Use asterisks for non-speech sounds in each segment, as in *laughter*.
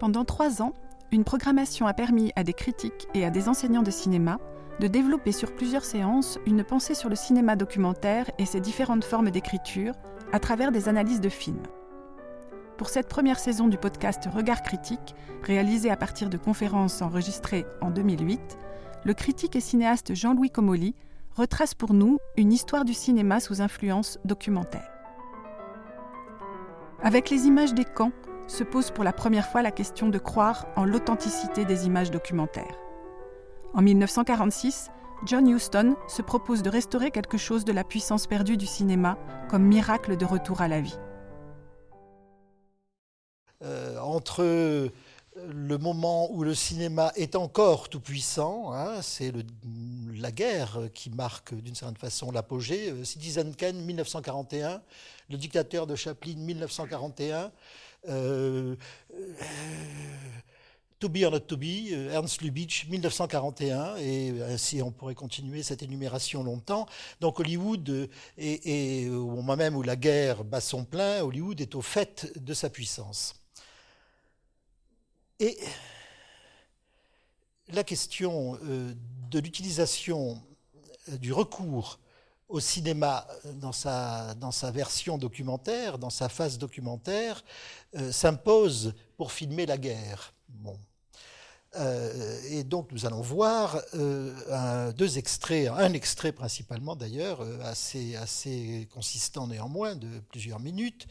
Pendant trois ans, une programmation a permis à des critiques et à des enseignants de cinéma de développer sur plusieurs séances une pensée sur le cinéma documentaire et ses différentes formes d'écriture à travers des analyses de films. Pour cette première saison du podcast Regard critique, réalisé à partir de conférences enregistrées en 2008, le critique et cinéaste Jean-Louis Comolli retrace pour nous une histoire du cinéma sous influence documentaire. Avec les images des camps, se pose pour la première fois la question de croire en l'authenticité des images documentaires. En 1946, John Huston se propose de restaurer quelque chose de la puissance perdue du cinéma comme miracle de retour à la vie. Euh, entre le moment où le cinéma est encore tout puissant, hein, c'est la guerre qui marque d'une certaine façon l'apogée. Euh, Citizen Kane, 1941, le dictateur de Chaplin, 1941. Euh, euh, to be or not to be, Ernst Lubitsch, 1941, et ainsi on pourrait continuer cette énumération longtemps. Donc Hollywood, et au moment même où la guerre bat son plein, Hollywood est au fait de sa puissance. Et la question euh, de l'utilisation euh, du recours au cinéma dans sa, dans sa version documentaire, dans sa phase documentaire, euh, s'impose pour filmer la guerre. Bon. Et donc nous allons voir deux extraits, un extrait principalement d'ailleurs, assez, assez consistant néanmoins, de plusieurs minutes,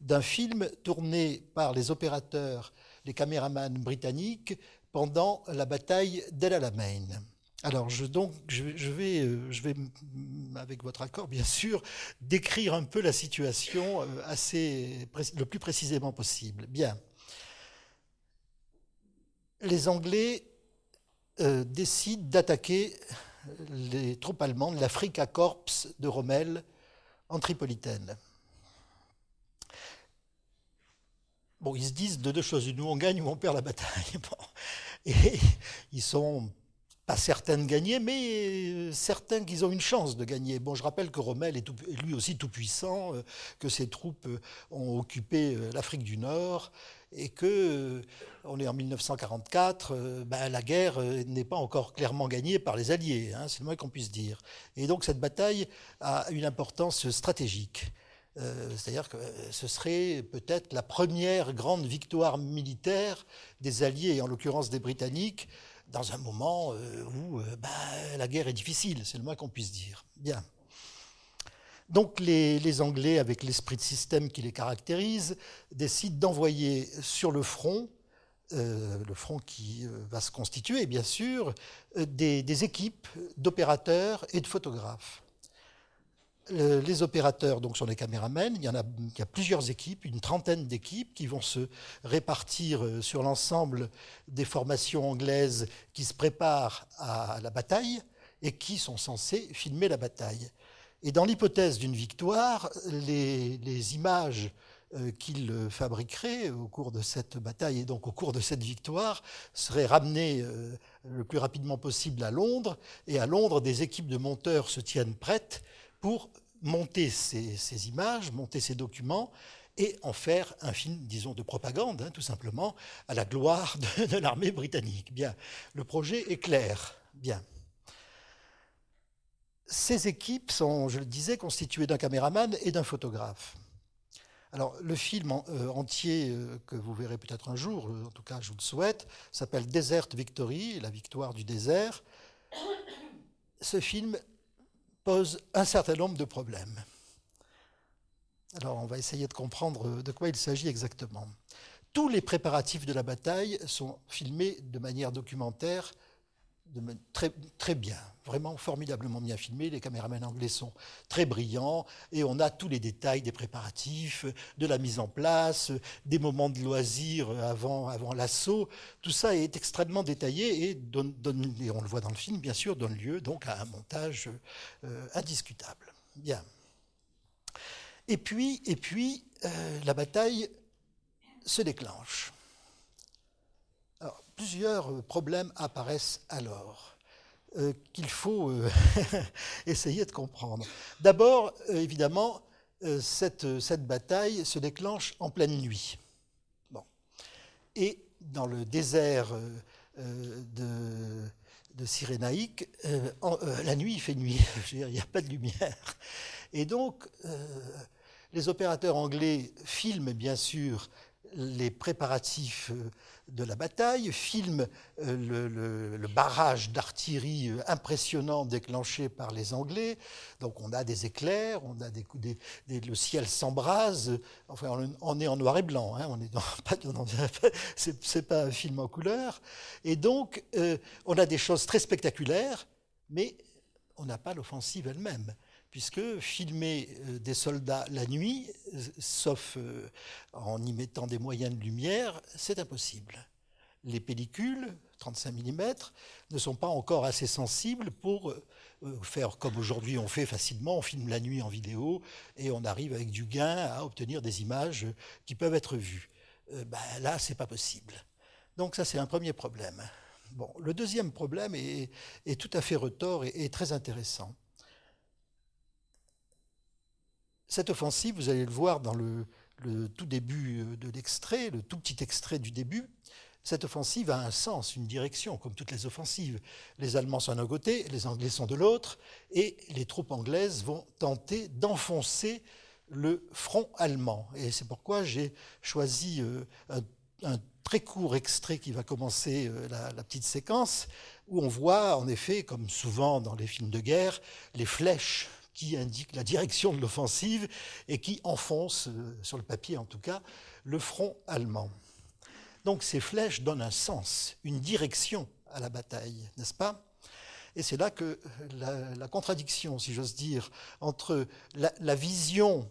d'un film tourné par les opérateurs les caméramans britanniques pendant la bataille d'El Alamein. Alors, je, donc, je, vais, euh, je vais, avec votre accord, bien sûr, décrire un peu la situation euh, assez, le plus précisément possible. Bien. Les Anglais euh, décident d'attaquer les troupes allemandes, l'Africa Corps de Rommel, en Tripolitaine. bon, ils se disent de deux choses, nous on gagne ou on perd la bataille. *laughs* Et ils sont pas certains de gagner, mais certains qu'ils ont une chance de gagner. Bon, je rappelle que Rommel est, lui aussi tout puissant, euh, que ses troupes euh, ont occupé euh, l'Afrique du Nord et que on est en 1944, ben, la guerre n'est pas encore clairement gagnée par les Alliés, hein, c'est le moins qu'on puisse dire. Et donc cette bataille a une importance stratégique. Euh, c'est-à-dire que ce serait peut-être la première grande victoire militaire des Alliés, et en l'occurrence des Britanniques, dans un moment euh, où euh, bah, la guerre est difficile, c'est le moins qu'on puisse dire. Bien. Donc les, Anglais, avec l'esprit de système qui les caractérise, décident d'envoyer sur le front, le front qui va se constituer bien sûr, des équipes d'opérateurs et de photographes les opérateurs sont des caméramens. Il y, a, il y a plusieurs équipes, une trentaine d'équipes qui vont se répartir euh, sur l'ensemble des formations anglaises qui se préparent à la bataille et qui sont censées filmer la bataille. Et dans l'hypothèse d'une victoire, les, images euh, qu'ils fabriqueraient au cours de cette bataille et donc au cours de cette victoire seraient ramenées euh, le plus rapidement possible à Londres. Et à Londres, des équipes de monteurs se tiennent prêtes pour monter ces, images, monter ces documents et en faire un film, disons, de propagande, hein, tout simplement, à la gloire de, l'armée britannique. Bien, le projet est clair. Bien. Ces équipes sont, je le disais, constituées d'un caméraman et d'un photographe. Alors, le film euh, entier euh, que vous verrez peut-être un jour, euh, en tout cas je vous le souhaite, s'appelle Desert Victory, la victoire du désert. Ce film pose un certain nombre de problèmes. Alors on va essayer de comprendre de quoi il s'agit exactement. Tous les préparatifs de la bataille sont filmés de manière documentaire très, très bien, vraiment formidablement bien filmé. Les caméramans anglais sont très brillants et on a tous les détails des préparatifs, de la mise en place, des moments de loisir avant, avant l'assaut. Tout ça est extrêmement détaillé et, donne, et, on le voit dans le film, bien sûr, donne lieu donc à un montage euh, indiscutable. Bien. Et puis, et puis euh, la bataille se déclenche. Plusieurs problèmes apparaissent alors euh, qu'il faut euh, *laughs* essayer de comprendre. D'abord, évidemment, cette, cette, bataille se déclenche en pleine nuit. Bon. Et dans le désert de, de Cyrénaïque, la nuit, il fait nuit, *laughs* il n'y a pas de lumière. Et donc, les opérateurs anglais filment bien sûr les préparatifs euh, de la bataille, filment euh, le, barrage d'artillerie euh, impressionnant déclenché par les Anglais. Donc on a des éclairs, on a des, le ciel s'embrase. Enfin, on, est en noir et blanc. Hein, on est *laughs* pas, *laughs* c'est pas un film en couleur. Et donc on a des choses très spectaculaires, mais on n'a pas l'offensive elle-même puisque filmer euh, des soldats la nuit, euh, sauf euh, en y mettant des moyens de lumière, c'est impossible. Les pellicules, 35 mm, ne sont pas encore assez sensibles pour faire comme aujourd'hui on fait facilement, on filme la nuit en vidéo et on arrive avec du gain à obtenir des images qui peuvent être vues. Ben là, c'est pas possible. Donc ça, c'est un premier problème. Bon, le deuxième problème est, tout à fait retort et très intéressant. Cette offensive, vous allez le voir dans le, tout début euh, de l'extrait, le tout petit extrait du début, cette offensive a un sens, une direction, comme toutes les offensives. Les Allemands sont d'un côté, les Anglais sont de l'autre, et les troupes anglaises vont tenter d'enfoncer le front allemand. Et c'est pourquoi j'ai choisi euh, un, très court extrait qui va commencer euh, la, la, petite séquence, où on voit en effet, comme souvent dans les films de guerre, les flèches qui indique la direction de l'offensive et qui enfonce, euh, sur le papier en tout cas, le front allemand. Donc ces flèches donnent un sens, une direction à la bataille, n'est-ce pas? Et c'est là que la, contradiction, si j'ose dire, entre la, vision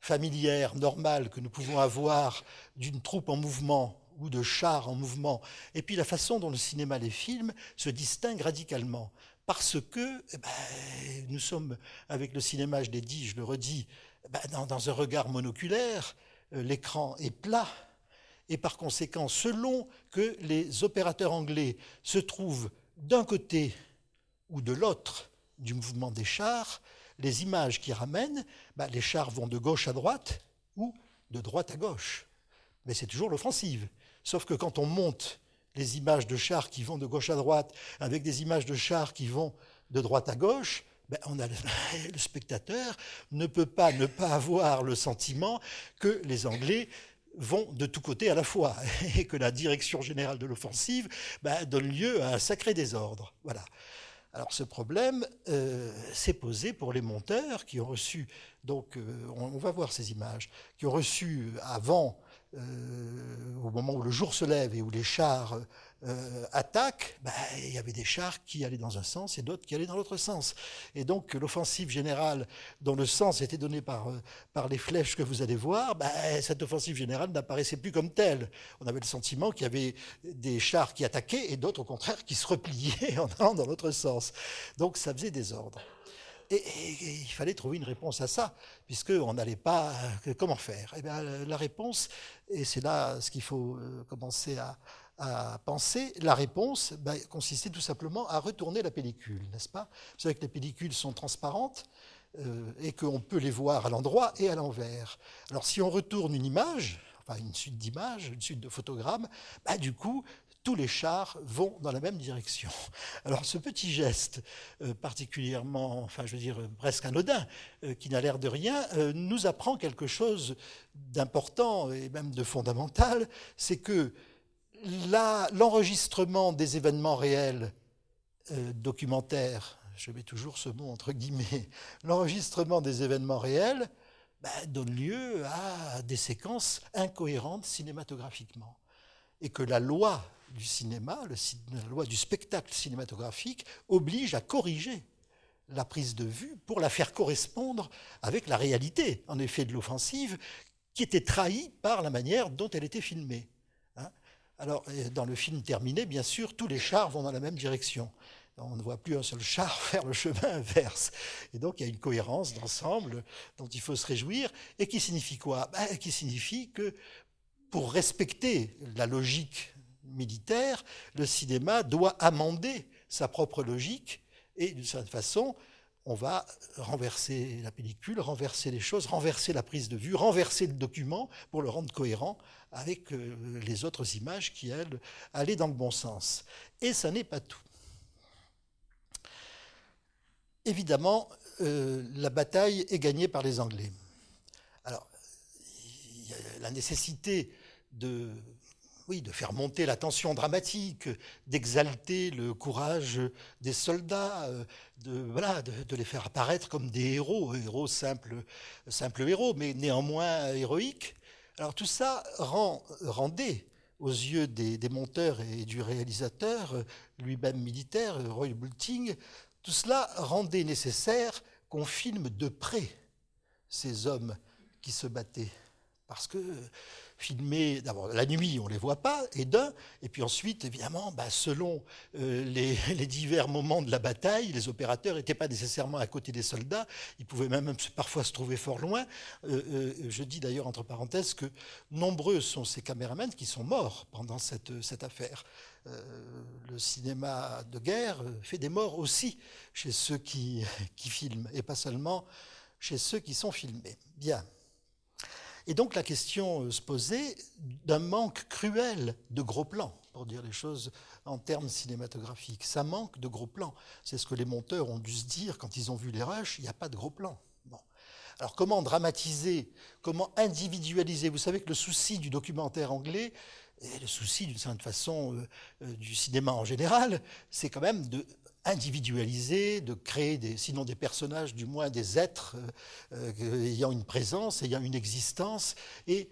familière, normale que nous pouvons avoir d'une troupe en mouvement ou de chars en mouvement, et puis la façon dont le cinéma les filme se distingue radicalement parce que eh ben, nous sommes, avec le cinéma, je l'ai dit, je le redis, eh ben, dans, un regard monoculaire, euh, l'écran est plat, et par conséquent, selon que les opérateurs anglais se trouvent d'un côté ou de l'autre du mouvement des chars, les images qui ramènent, ben, les chars vont de gauche à droite ou de droite à gauche. Mais c'est toujours l'offensive. Sauf que quand on monte les images de chars qui vont de gauche à droite avec des images de chars qui vont de droite à gauche, ben on a, le *laughs* spectateur ne peut pas ne pas avoir le sentiment que les Anglais vont de tous côtés à la fois *laughs* et que la direction générale de l'offensive ben, donne lieu à un sacré désordre. Voilà. Alors ce problème euh, s'est posé pour les monteurs qui ont reçu, donc euh, on, va voir ces images, qui ont reçu avant euh, au moment où le jour se lève et où les chars euh, attaquent, bah, il y avait des chars qui allaient dans un sens et d'autres qui allaient dans l'autre sens. Et donc l'offensive générale, dont le sens était donné par, euh, par les flèches que vous allez voir, bah, cette offensive générale n'apparaissait plus comme telle. On avait le sentiment qu'il y avait des chars qui attaquaient et d'autres au contraire qui se repliaient *laughs* en allant dans l'autre sens. Donc ça faisait des Et, il fallait trouver une réponse à ça, puisqu'on n'allait pas. Euh, comment faire? Eh bien, La réponse, et c'est là ce qu'il faut euh, commencer à, penser, la réponse ben, consistait tout simplement à retourner la pellicule, n'est-ce pas? Vous savez que les pellicules sont transparentes euh, et qu'on peut les voir à l'endroit et à l'envers. Alors si on retourne une image, enfin une suite d'images, une suite de photogrammes, bah, du coup, tous les chars vont dans la même direction. Alors ce petit geste euh, particulièrement, enfin je veux dire presque anodin, euh, qui n'a l'air de rien, euh, nous apprend quelque chose d'important et même de fondamental, c'est que l'enregistrement des événements réels documentaires, je mets toujours ce mot entre guillemets, *laughs* l'enregistrement des événements réels bah, donne lieu à des séquences incohérentes cinématographiquement. Et que la loi du cinéma, la loi du spectacle cinématographique, oblige à corriger la prise de vue pour la faire correspondre avec la réalité, en effet, de l'offensive, qui était trahie par la manière dont elle était filmée. Hein. Alors, dans le film terminé, bien sûr, tous les chars vont dans la même direction. On ne voit plus un seul char *laughs* faire le chemin inverse. Et donc il y a une cohérence d'ensemble dont il faut se réjouir et qui signifie quoi? Ben, Qui signifie que pour respecter la logique militaire, le cinéma doit amender sa propre logique et d'une certaine façon, on va renverser la pellicule, renverser les choses, renverser la prise de vue, renverser le document pour le rendre cohérent avec euh, les autres images qui, elles, allaient dans le bon sens. Et ça n'est pas tout. Évidemment, euh, la bataille est gagnée par les Anglais. Alors, y a la nécessité de oui, de faire monter la tension dramatique, d'exalter le courage des soldats, euh, de, voilà, de, les faire apparaître comme des héros, héros simples, simples héros, mais néanmoins héroïques. Alors tout ça rend, rendait aux yeux des, monteurs et du réalisateur, lui-même militaire, Roy Bulting, tout cela rendait nécessaire qu'on filme de près ces hommes qui se battaient. Parce que filmés, d'abord la nuit, on ne les voit pas, et d'un, et puis ensuite, évidemment, bah, selon euh, les, *laughs* divers moments de la bataille, les opérateurs n'étaient pas nécessairement à côté des soldats, ils pouvaient même parfois se trouver fort loin. Euh, euh, je dis d'ailleurs, entre parenthèses, que nombreux sont ces caméramans qui sont morts pendant cette, affaire. le cinéma de guerre fait des morts aussi chez ceux qui, *laughs* qui filment, et pas seulement chez ceux qui sont filmés. Bien. Et donc la question euh, se posait d'un manque cruel de gros plans, pour dire les choses en termes cinématographiques. Ça manque de gros plans. C'est ce que les monteurs ont dû se dire quand ils ont vu les rushs, il n'y a pas de gros plans. Alors comment dramatiser, comment individualiser? Vous savez que le souci du documentaire anglais, et le souci d'une certaine façon euh, euh, du cinéma en général, c'est quand même de individualiser, de créer des, sinon des personnages, du moins des êtres euh, euh, ayant une présence, ayant une existence, et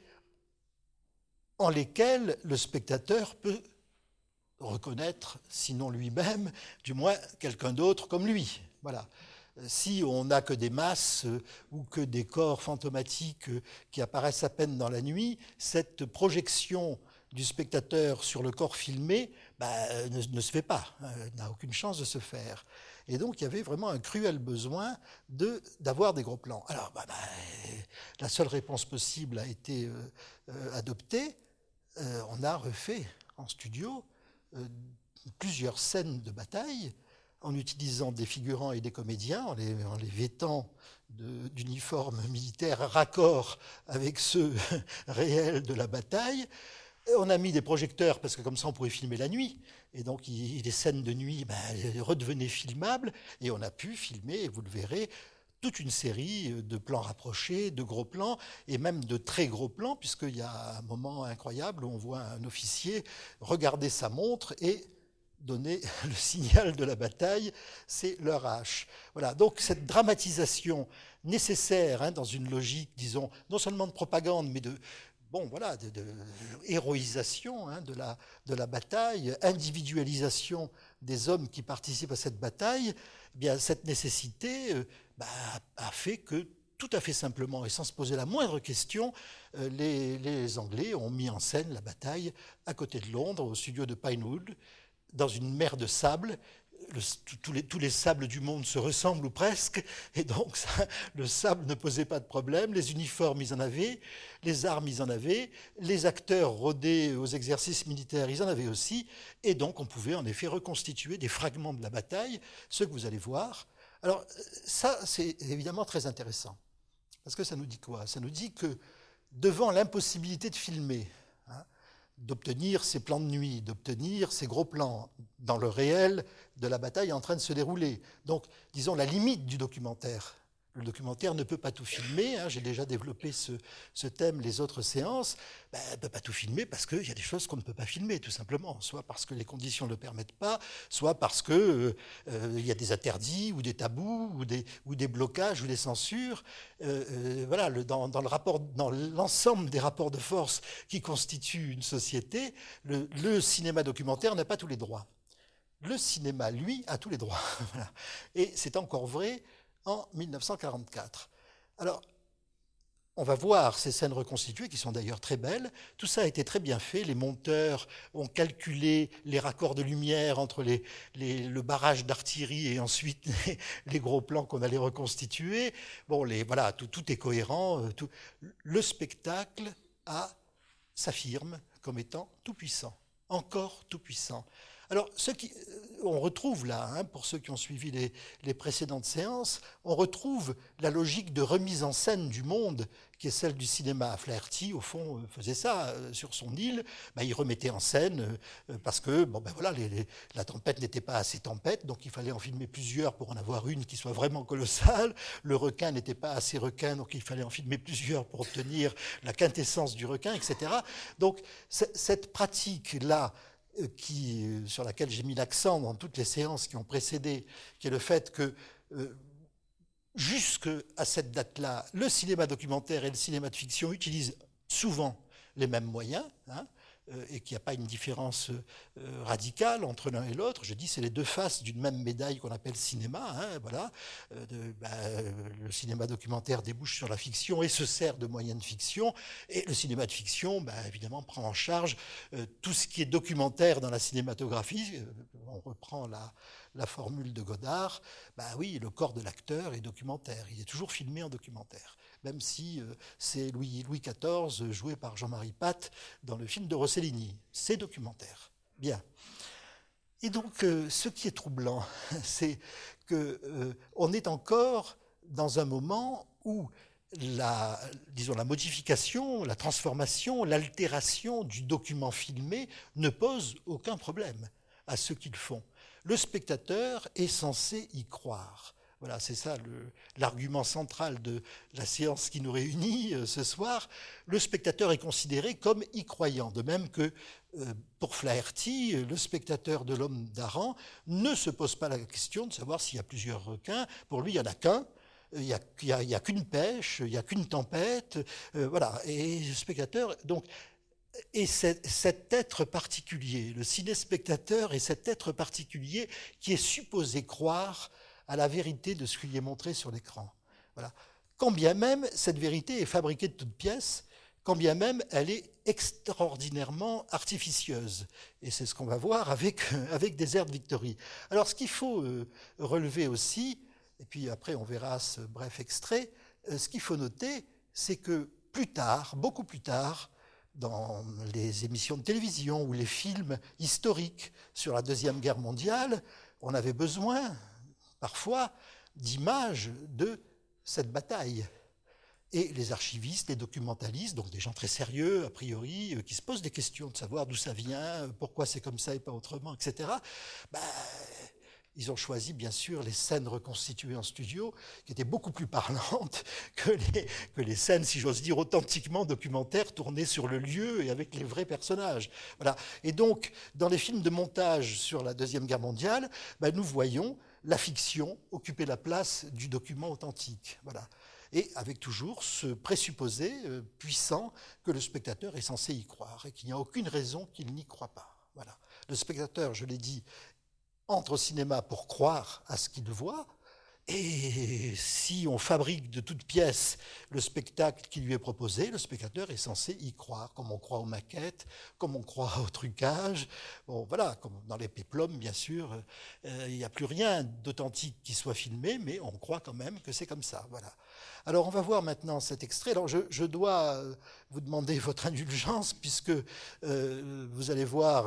en lesquels le spectateur peut reconnaître, sinon lui-même, du moins quelqu'un d'autre comme lui. Voilà. Si on n'a que des masses euh, ou que des corps fantomatiques qui apparaissent à peine dans la nuit, cette projection du spectateur sur le corps filmé bah, ne, se fait pas, hein, n'a aucune chance de se faire. Et donc il y avait vraiment un cruel besoin d'avoir des gros plans. Alors bah, bah, la seule réponse possible a été euh, euh, adoptée. Euh, on a refait en studio plusieurs scènes de bataille en utilisant des figurants et des comédiens, en les, en les vêtant d'uniformes militaires raccord avec ceux *laughs* réels de la bataille on a mis des projecteurs parce que comme ça on pouvait filmer la nuit. Et donc les scènes de nuit ben, redevenaient filmables et on a pu filmer, vous le verrez, toute une série de plans rapprochés, de gros plans et même de très gros plans, puisqu'il y a un moment incroyable où on voit un officier regarder sa montre et donner *laughs* le signal de la bataille, c'est leur hache. Voilà, donc cette dramatisation nécessaire hein, dans une logique, disons, non seulement de propagande, mais de, bon, voilà, de, héroïsation hein, de, la, bataille, individualisation des hommes qui participent à cette bataille, eh bien, cette nécessité euh, bah, a fait que tout à fait simplement et sans se poser la moindre question, euh, les, Anglais ont mis en scène la bataille à côté de Londres, au studio de Pinewood, dans une mer de sable, tous, les, sables du monde se ressemblent ou presque, et donc *laughs* le sable ne posait pas de problème, les uniformes ils en avaient, les armes ils en avaient, les acteurs rodés aux exercices militaires ils en avaient aussi, et donc on pouvait en effet reconstituer des fragments de la bataille, ce que vous allez voir. Alors ça c'est évidemment très intéressant, parce que ça nous dit quoi? Ça nous dit que devant l'impossibilité de filmer, d'obtenir ces plans de nuit, d'obtenir ces gros plans dans le réel de la bataille en train de se dérouler. Donc, disons, la limite du documentaire, le documentaire ne peut pas tout filmer. Hein. J'ai déjà développé ce, thème les autres séances. Ben, ne peut pas tout filmer parce qu'il y a des choses qu'on ne peut pas filmer, tout simplement. Soit parce que les conditions ne le permettent pas, soit parce qu'il euh, euh, y a des interdits ou des tabous ou des, blocages ou des censures. Euh, voilà, dans, l'ensemble des rapports de force qui constituent une société, le cinéma documentaire n'a pas tous les droits. Le cinéma, lui, a tous les droits. *laughs* Et c'est encore vrai en 1944. Alors, on va voir ces scènes reconstituées qui sont d'ailleurs très belles. Tout ça a été très bien fait. Les monteurs ont calculé les raccords de lumière entre le barrage d'artillerie et ensuite *laughs* les, gros plans qu'on allait reconstituer. Bon, voilà, tout, est cohérent. Euh, le spectacle s'affirme comme étant tout puissant, encore tout puissant. Alors, ce qui, euh, on retrouve là, hein, pour ceux qui ont suivi les, précédentes séances, on retrouve la logique de remise en scène du monde qui est celle du cinéma. Flaherty, au fond, euh, faisait ça euh, sur son île. Bah, il remettait en scène parce que bon, ben voilà, la tempête n'était pas assez tempête, donc il fallait en filmer plusieurs pour en avoir une qui soit vraiment colossale. Le requin n'était pas assez requin, donc il fallait en filmer plusieurs pour obtenir la quintessence du requin, etc. Donc cette pratique-là, qui, euh, sur laquelle j'ai mis l'accent dans toutes les séances qui ont précédé, qui est le fait que euh, jusqu'à cette date-là, le cinéma documentaire et le cinéma de fiction utilisent souvent les mêmes moyens. Hein, euh, et qu'il n'y a pas une différence euh, radicale entre l'un et l'autre. Je dis c'est les deux faces d'une même médaille qu'on appelle cinéma. Hein, voilà. Euh, bah, le cinéma documentaire débouche sur la fiction et se sert de moyens de fiction. Et le cinéma de fiction, bah, évidemment, prend en charge tout ce qui est documentaire dans la cinématographie. on reprend la, la formule de Godard. Bah oui, le corps de l'acteur est documentaire. Il est toujours filmé en documentaire même si euh, c'est Louis, XIV joué par Jean-Marie Pat dans le film de Rossellini. C'est documentaire. Bien. Et donc, euh, ce qui est troublant, *laughs* c'est qu'on euh, est encore dans un moment où la, disons, la modification, la transformation, l'altération du document filmé ne pose aucun problème à ceux qui le font. Le spectateur est censé y croire. Voilà, c'est ça l'argument central de la séance qui nous réunit euh, ce soir. Le spectateur est considéré comme y croyant, de même que euh, pour Flaherty, le spectateur de l'homme d'Aran ne se pose pas la question de savoir s'il y a plusieurs requins. Pour lui, il n'y en a qu'un. Il n'y a, qu'une pêche, il n'y a qu'une tempête. Euh, voilà. Et le spectateur, donc, et cet être particulier, le ciné-spectateur est cet être particulier qui est supposé croire à la vérité de ce qui est montré sur l'écran. Voilà. Quand bien même cette vérité est fabriquée de toutes pièces, quand bien même elle est extraordinairement artificieuse. Et c'est ce qu'on va voir avec, avec des airs de Victory. Alors ce qu'il faut euh, relever aussi, et puis après on verra ce bref extrait, euh, ce qu'il faut noter, c'est que plus tard, beaucoup plus tard, dans les émissions de télévision ou les films historiques sur la Deuxième Guerre mondiale, on avait besoin parfois d'images de cette bataille. Et les archivistes, les documentalistes, donc des gens très sérieux, a priori, euh, qui se posent des questions de savoir d'où ça vient, euh, pourquoi c'est comme ça et pas autrement, etc., bah, ils ont choisi, bien sûr, les scènes reconstituées en studio, qui étaient beaucoup plus parlantes *laughs* que les, scènes, si j'ose dire, authentiquement documentaires, tournées sur le lieu et avec les vrais personnages. Voilà. Et donc, dans les films de montage sur la Deuxième Guerre mondiale, bah, nous voyons la fiction occupait la place du document authentique. Voilà. Et avec toujours ce présupposé euh, puissant que le spectateur est censé y croire et qu'il n'y a aucune raison qu'il n'y croit pas. Voilà. Le spectateur, je l'ai dit, entre au cinéma pour croire à ce qu'il voit, et si on fabrique de toutes pièces le spectacle qui lui est proposé, le spectateur est censé y croire, comme on croit aux maquettes, comme on croit au trucage. Voilà, comme dans les péplums, bien sûr, euh, il n'y a plus rien d'authentique qui soit filmé, mais on croit quand même que c'est comme ça. Voilà. Alors, on va voir maintenant cet extrait. Alors, je, dois euh, vous demander votre indulgence, puisque euh, vous allez voir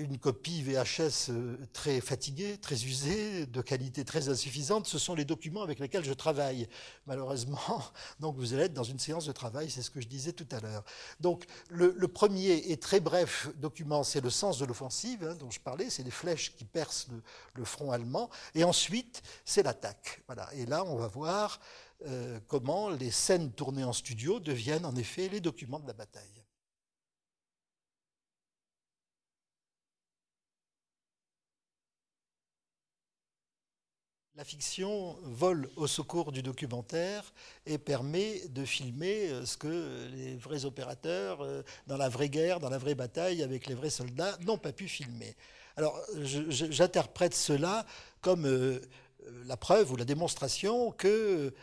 une copie VHS euh, très fatiguée, très usée, de qualité très insuffisante, ce sont les documents avec lesquels je travaille, malheureusement. *laughs* Donc vous allez être dans une séance de travail, c'est ce que je disais tout à l'heure. Donc le, premier et très bref document, c'est le sens de l'offensive hein, dont je parlais, c'est les flèches qui percent le, front allemand. Et ensuite, c'est l'attaque. Voilà. Et là, on va voir euh, comment les scènes tournées en studio deviennent en effet les documents de la bataille. La fiction vole au secours du documentaire et permet de filmer euh, ce que les vrais opérateurs, euh, dans la vraie guerre, dans la vraie bataille, avec les vrais soldats, n'ont pas pu filmer. Alors, j'interprète cela comme euh, la preuve ou la démonstration que,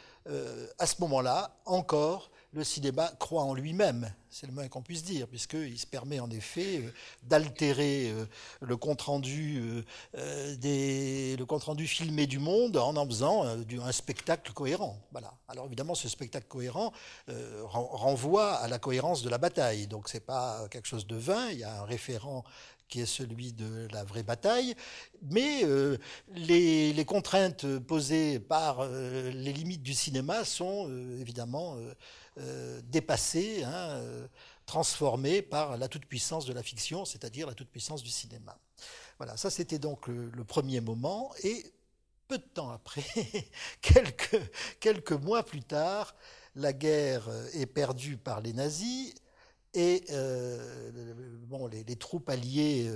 à ce moment-là, encore, le cinéma croit en lui-même, c'est le moins qu'on puisse dire, puisqu'il se permet en effet euh, d'altérer euh, le compte-rendu euh, compte filmé du monde en en faisant un spectacle cohérent. Voilà. Alors évidemment, ce spectacle cohérent renvoie à la cohérence de la bataille, donc c'est pas quelque chose de vain. Il y a un référent qui est celui de la vraie bataille, mais les, contraintes posées par les limites du cinéma sont évidemment euh, dépassé, hein, euh, transformé par la toute-puissance de la fiction, c'est-à-dire la toute-puissance du cinéma. Voilà, ça c'était donc le, premier moment, et peu de temps après, *laughs* quelques, quelques mois plus tard, la guerre est perdue par les nazis, et euh, bon, les, troupes alliées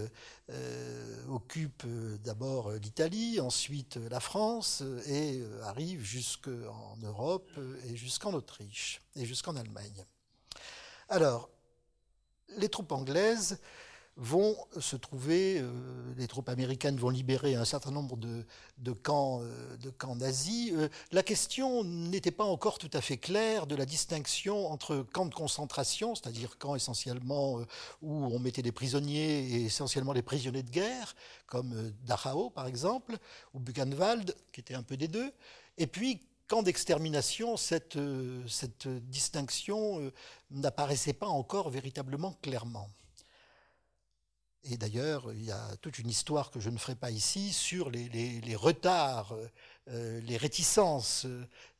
occupent d'abord l'Italie, ensuite la France, et arrivent jusqu'en Europe et jusqu'en Autriche et jusqu'en Allemagne. Alors, les troupes anglaises vont se trouver, euh, les troupes américaines vont libérer un certain nombre de, camps, euh, de camps nazis. Euh, la question n'était pas encore tout à fait claire de la distinction entre camps de concentration, c'est-à-dire camps essentiellement où on mettait des prisonniers et essentiellement des prisonniers de guerre, comme Dachau par exemple, ou Buchenwald, qui était un peu des deux, et puis camp d'extermination, cette, cette distinction n'apparaissait pas encore véritablement clairement. Et d'ailleurs, il y a toute une histoire que je ne ferai pas ici sur les, retards, euh, les réticences,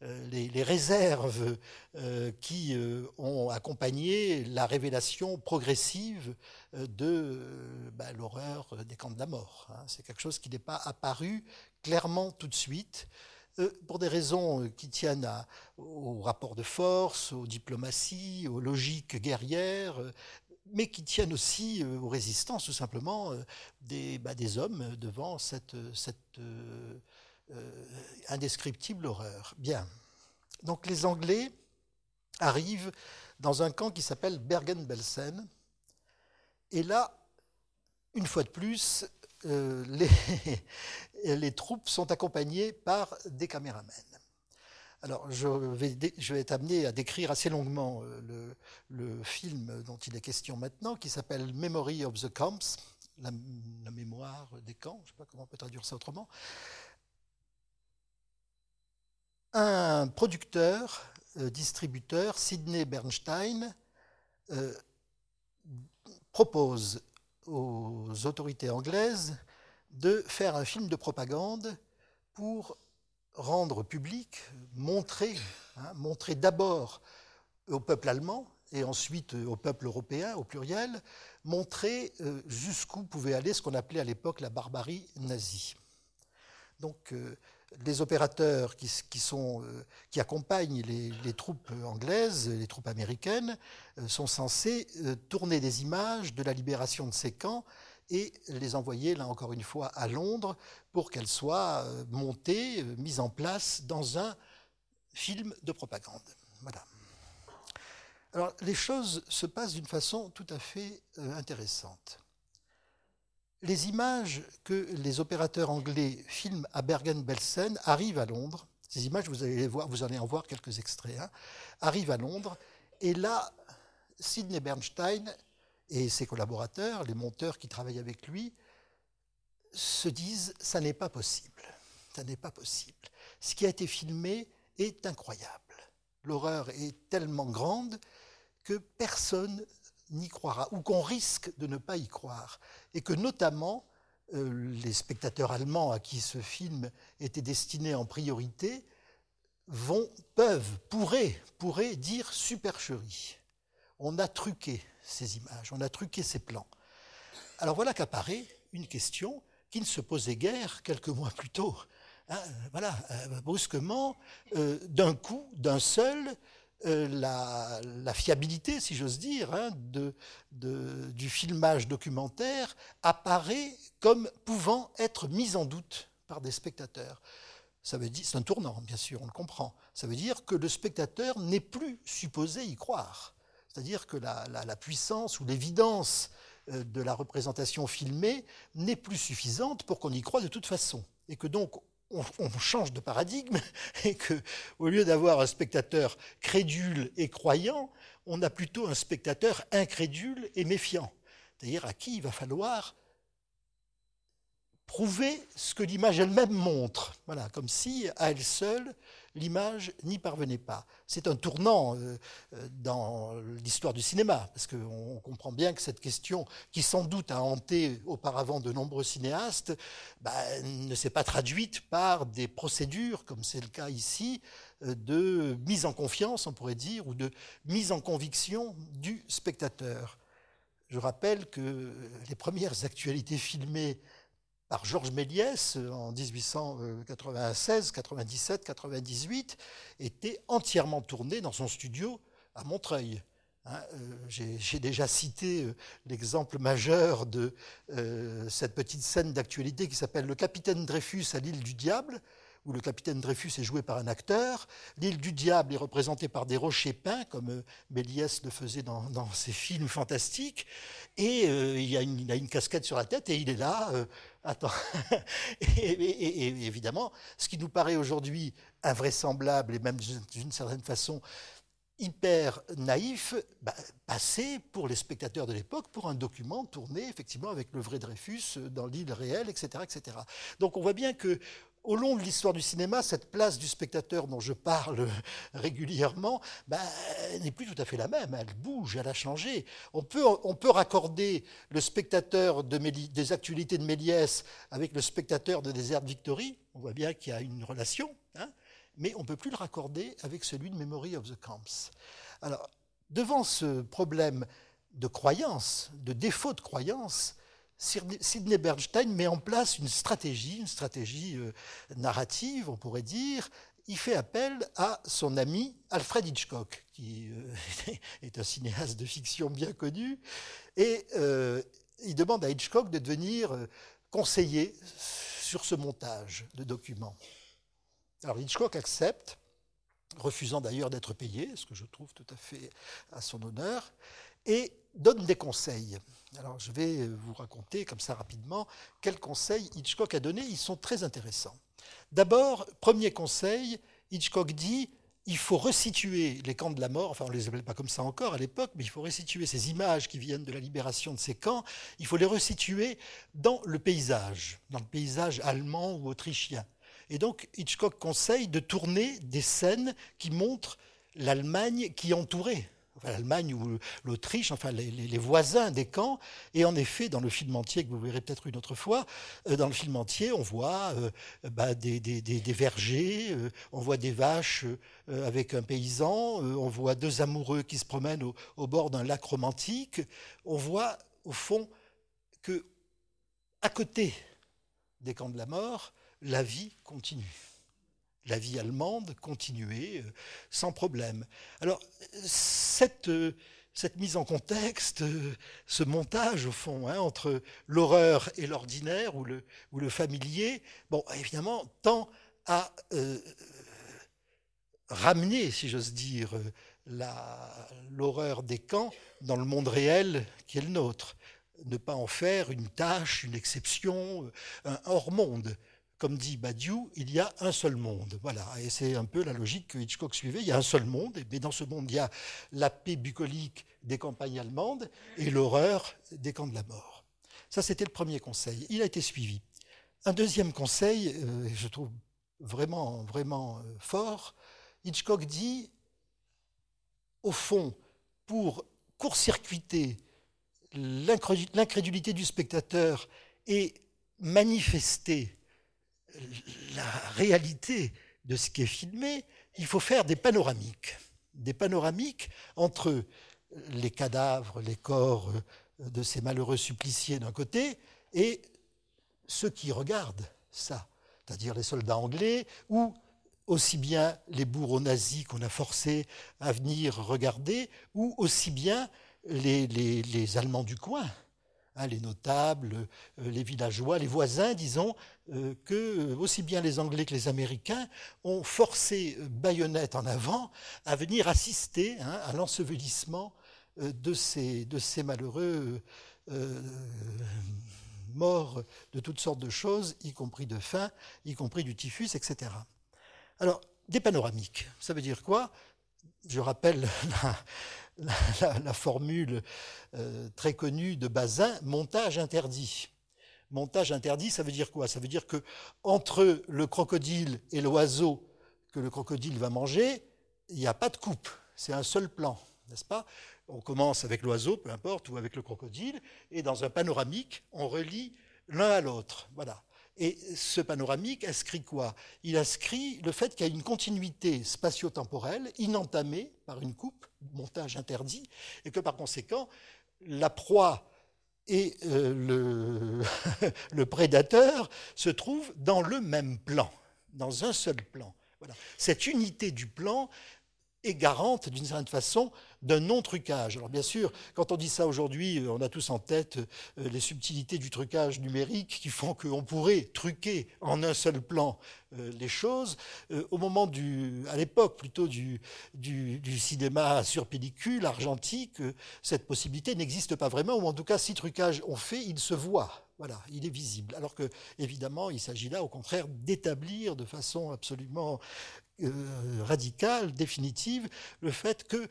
euh, les, réserves euh, qui ont accompagné la révélation progressive de bah, l'horreur des camps de la mort. Hein. C'est quelque chose qui n'est pas apparu clairement tout de suite. pour des raisons qui tiennent au rapport de force, aux diplomaties, aux logiques guerrières, mais qui tiennent aussi euh, aux résistances, tout simplement, euh, des, bah, des hommes devant cette, euh, indescriptible horreur. Bien. Donc les Anglais arrivent dans un camp qui s'appelle Bergen-Belsen. Et là, une fois de plus, *laughs* les, troupes sont accompagnées par des caméramens. Alors, je vais, être amené à décrire assez longuement euh, le, film dont il est question maintenant, qui s'appelle Memory of the Camps, la, mémoire des camps, je ne sais pas comment on peut traduire ça autrement. Un producteur, euh, distributeur, Sidney Bernstein, euh, propose aux autorités anglaises de faire un film de propagande pour rendre public, montrer, hein, montrer d'abord au peuple allemand et ensuite au peuple européen au pluriel, montrer euh, jusqu'où pouvait aller ce qu'on appelait à l'époque la barbarie nazie. Donc euh, les opérateurs qui, sont, euh, qui accompagnent les, troupes anglaises, les troupes américaines, sont censés tourner des images de la libération de ces camps et les envoyer, là encore une fois, à Londres pour qu'elles soient euh, montées, euh, mises en place dans un film de propagande. Voilà. Alors, les choses se passent d'une façon tout à fait euh, intéressante. Les images que les opérateurs anglais filment à Bergen-Belsen arrivent à Londres. Ces images, vous allez voir, vous allez en voir quelques extraits, hein, arrivent à Londres. Et là, Sidney Bernstein et ses collaborateurs, les monteurs qui travaillent avec lui, se disent ça n'est pas possible. Ça n'est pas possible. Ce qui a été filmé est incroyable. L'horreur est tellement grande que personne n'y croira, ou qu'on risque de ne pas y croire. Et que notamment euh, les spectateurs allemands à qui ce film était destiné en priorité vont, peuvent, pourraient, pourraient dire supercherie. On a truqué, ces images, on a truqué ces plans. Alors voilà qu'apparaît une question qui ne se posait guère quelques mois plus tôt. Hein, voilà, euh, brusquement, euh, d'un coup, d'un seul, euh, la, fiabilité, si j'ose dire, hein, du filmage documentaire apparaît comme pouvant être mise en doute par des spectateurs. Ça veut dire, c'est un tournant, bien sûr, on le comprend. Ça veut dire que le spectateur n'est plus supposé y croire. C'est-à-dire que la, puissance ou l'évidence euh, de la représentation filmée n'est plus suffisante pour qu'on y croie de toute façon. Et que donc on, change de paradigme *laughs* et que, au lieu d'avoir un spectateur crédule et croyant, on a plutôt un spectateur incrédule et méfiant. C'est-à-dire à qui il va falloir prouver ce que l'image elle-même montre. Voilà, comme si à elle seule, l'image n'y parvenait pas. C'est un tournant euh, euh, dans l'histoire du cinéma, parce qu'on comprend bien que cette question, qui sans doute a hanté auparavant de nombreux cinéastes, bah, ne s'est pas traduite par des procédures, comme c'est le cas ici, euh, de mise en confiance, on pourrait dire, ou de mise en conviction du spectateur. Je rappelle que les premières actualités filmées par Georges Méliès en 1896, 97, 98, était entièrement tourné dans son studio à Montreuil. Hein, euh, j'ai déjà cité euh, l'exemple majeur de euh, cette petite scène d'actualité qui s'appelle Le capitaine Dreyfus à l'île du Diable, où le capitaine Dreyfus est joué par un acteur. L'île du diable est représentée par des rochers peints, comme euh, Méliès le faisait dans, ses films fantastiques. Et euh, il, a une, casquette sur la tête et il est là. Euh, attends. *laughs* et, évidemment, ce qui nous paraît aujourd'hui invraisemblable et même d'une certaine façon hyper naïf, bah, passé pour les spectateurs de l'époque pour un document tourné effectivement avec le vrai Dreyfus dans l'île réelle, etc., etc. Donc on voit bien que au long de l'histoire du cinéma, cette place du spectateur dont je parle *laughs* régulièrement ben, n'est plus tout à fait la même. Elle bouge, elle a changé. On peut, on peut raccorder le spectateur des actualités de Méliès avec le spectateur de Désert Victory. On voit bien qu'il y a une relation, hein, mais on ne peut plus le raccorder avec celui de Memory of the Camps. Alors, devant ce problème de croyance, de défaut de croyance, Sidney Bernstein met en place une stratégie, une stratégie euh, narrative, on pourrait dire. Il fait appel à son ami Alfred Hitchcock, qui euh, *laughs* est un cinéaste de fiction bien connu, et euh, il demande à Hitchcock de devenir conseiller sur ce montage de documents. Alors Hitchcock accepte, refusant d'ailleurs d'être payé, ce que je trouve tout à fait à son honneur, et donne des conseils. Alors je vais vous raconter comme ça rapidement quels conseils Hitchcock a donnés. Ils sont très intéressants. D'abord, premier conseil, Hitchcock dit il faut resituer les camps de la mort, enfin on ne les appelle pas comme ça encore à l'époque, mais il faut resituer ces images qui viennent de la libération de ces camps, il faut les resituer dans le paysage, dans le paysage allemand ou autrichien. Et donc Hitchcock conseille de tourner des scènes qui montrent l'Allemagne qui entourait l'Allemagne ou l'Autriche, enfin les, voisins des camps. Et en effet, dans le film entier, que vous verrez peut-être une autre fois, euh, dans le film entier, on voit euh, bah, des, vergers, euh, on voit des vaches avec un paysan, on voit deux amoureux qui se promènent au bord d'un lac romantique. On voit au fond que, à côté des camps de la mort, la vie continue la vie allemande continuait euh, sans problème. Alors, cette, euh, mise en contexte, euh, ce montage, au fond, hein, entre l'horreur et l'ordinaire ou le, familier, évidemment, tend à ramener, si j'ose dire, l'horreur des camps dans le monde réel qui est le nôtre. Ne pas en faire une tâche, une exception, un hors-monde comme dit Badiou, il y a un seul monde. Voilà, et c'est un peu la logique que Hitchcock suivait. Il y a un seul monde, mais dans ce monde, il y a la paix bucolique des campagnes allemandes et l'horreur des camps de la mort. Ça, c'était le premier conseil. Il a été suivi. Un deuxième conseil, euh, je trouve vraiment, vraiment euh, fort, Hitchcock dit, au fond, pour court-circuiter l'incrédulité du spectateur et manifester la réalité de ce qui est filmé, il faut faire des panoramiques. Des panoramiques entre les cadavres, les corps de ces malheureux suppliciés d'un côté et ceux qui regardent ça, c'est-à-dire les soldats anglais ou aussi bien les bourreaux nazis qu'on a forcés à venir regarder, ou aussi bien les Allemands du coin, Hein, les notables, euh, les villageois, les voisins, disons, euh, que euh, aussi bien les Anglais que les Américains ont forcé Bayonnette en avant à venir assister hein, à l'ensevelissement de ces, malheureux morts de toutes sortes de choses, y compris de faim, y compris du typhus, etc. Alors, des panoramiques, ça veut dire quoi? Je rappelle *laughs* formule euh, très connue de Bazin, montage interdit. Montage interdit, ça veut dire quoi? Ça veut dire que entre le crocodile et l'oiseau que le crocodile va manger, il n'y a pas de coupe, c'est un seul plan, n'est-ce pas? On commence avec l'oiseau, peu importe, ou avec le crocodile, et dans un panoramique, on relie l'un à l'autre. Voilà. Et ce panoramique inscrit quoi? Il inscrit le fait qu'il y a une continuité spatio-temporelle inentamée par une coupe, montage interdit, et que par conséquent, la proie et euh, le, *laughs* prédateur se trouvent dans le même plan, dans un seul plan. Cette unité du plan est garante, d'une certaine façon, d'un non-trucage. Alors bien sûr, quand on dit ça aujourd'hui, euh, on a tous en tête euh, les subtilités du trucage numérique qui font qu'on pourrait truquer en un seul plan euh, les choses. Au moment du, à l'époque plutôt du, du, cinéma sur pellicule argentique, cette possibilité n'existe pas vraiment, ou en tout cas, si trucage on fait, il se voit. Voilà, il est visible. Alors que, évidemment, il s'agit là, au contraire, d'établir de façon absolument radicale, définitive, le fait que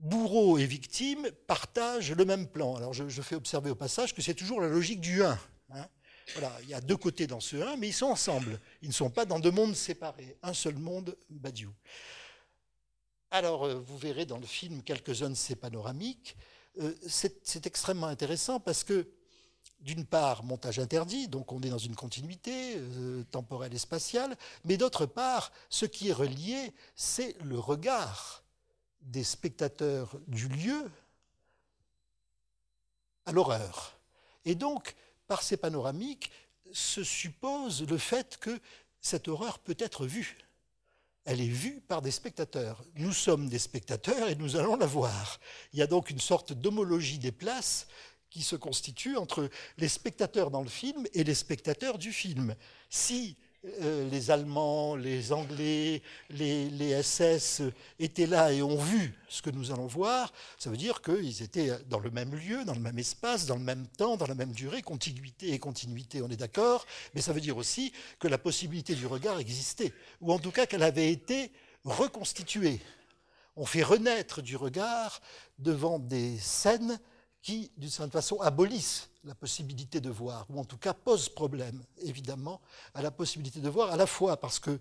bourreau et victime partagent le même plan. Alors je, fais observer au passage que c'est toujours la logique du 1. Hein. Voilà, il y a deux côtés dans ce 1, mais ils sont ensemble. Ils ne sont pas dans deux mondes séparés. Un seul monde, Badiou. Alors, euh, vous verrez dans le film quelques-uns de ces panoramiques. Euh, c'est extrêmement intéressant parce que, d'une part, montage interdit, donc on est dans une continuité euh, temporelle et spatiale, mais d'autre part, ce qui est relié, c'est le regard des spectateurs du lieu à l'horreur. Et donc, par ces panoramiques, se suppose le fait que cette horreur peut être vue. Elle est vue par des spectateurs. Nous sommes des spectateurs et nous allons la voir. Il y a donc une sorte d'homologie des places qui se constitue entre les spectateurs dans le film et les spectateurs du film. Si euh, les Allemands, les Anglais, les, SS étaient là et ont vu ce que nous allons voir, ça veut dire qu'ils étaient dans le même lieu, dans le même espace, dans le même temps, dans la même durée, contiguïté et continuité, on est d'accord, mais ça veut dire aussi que la possibilité du regard existait, ou en tout cas qu'elle avait été reconstituée. On fait renaître du regard devant des scènes qui, d'une certaine façon, abolissent la possibilité de voir, ou en tout cas posent problème, évidemment, à la possibilité de voir, à la fois parce que,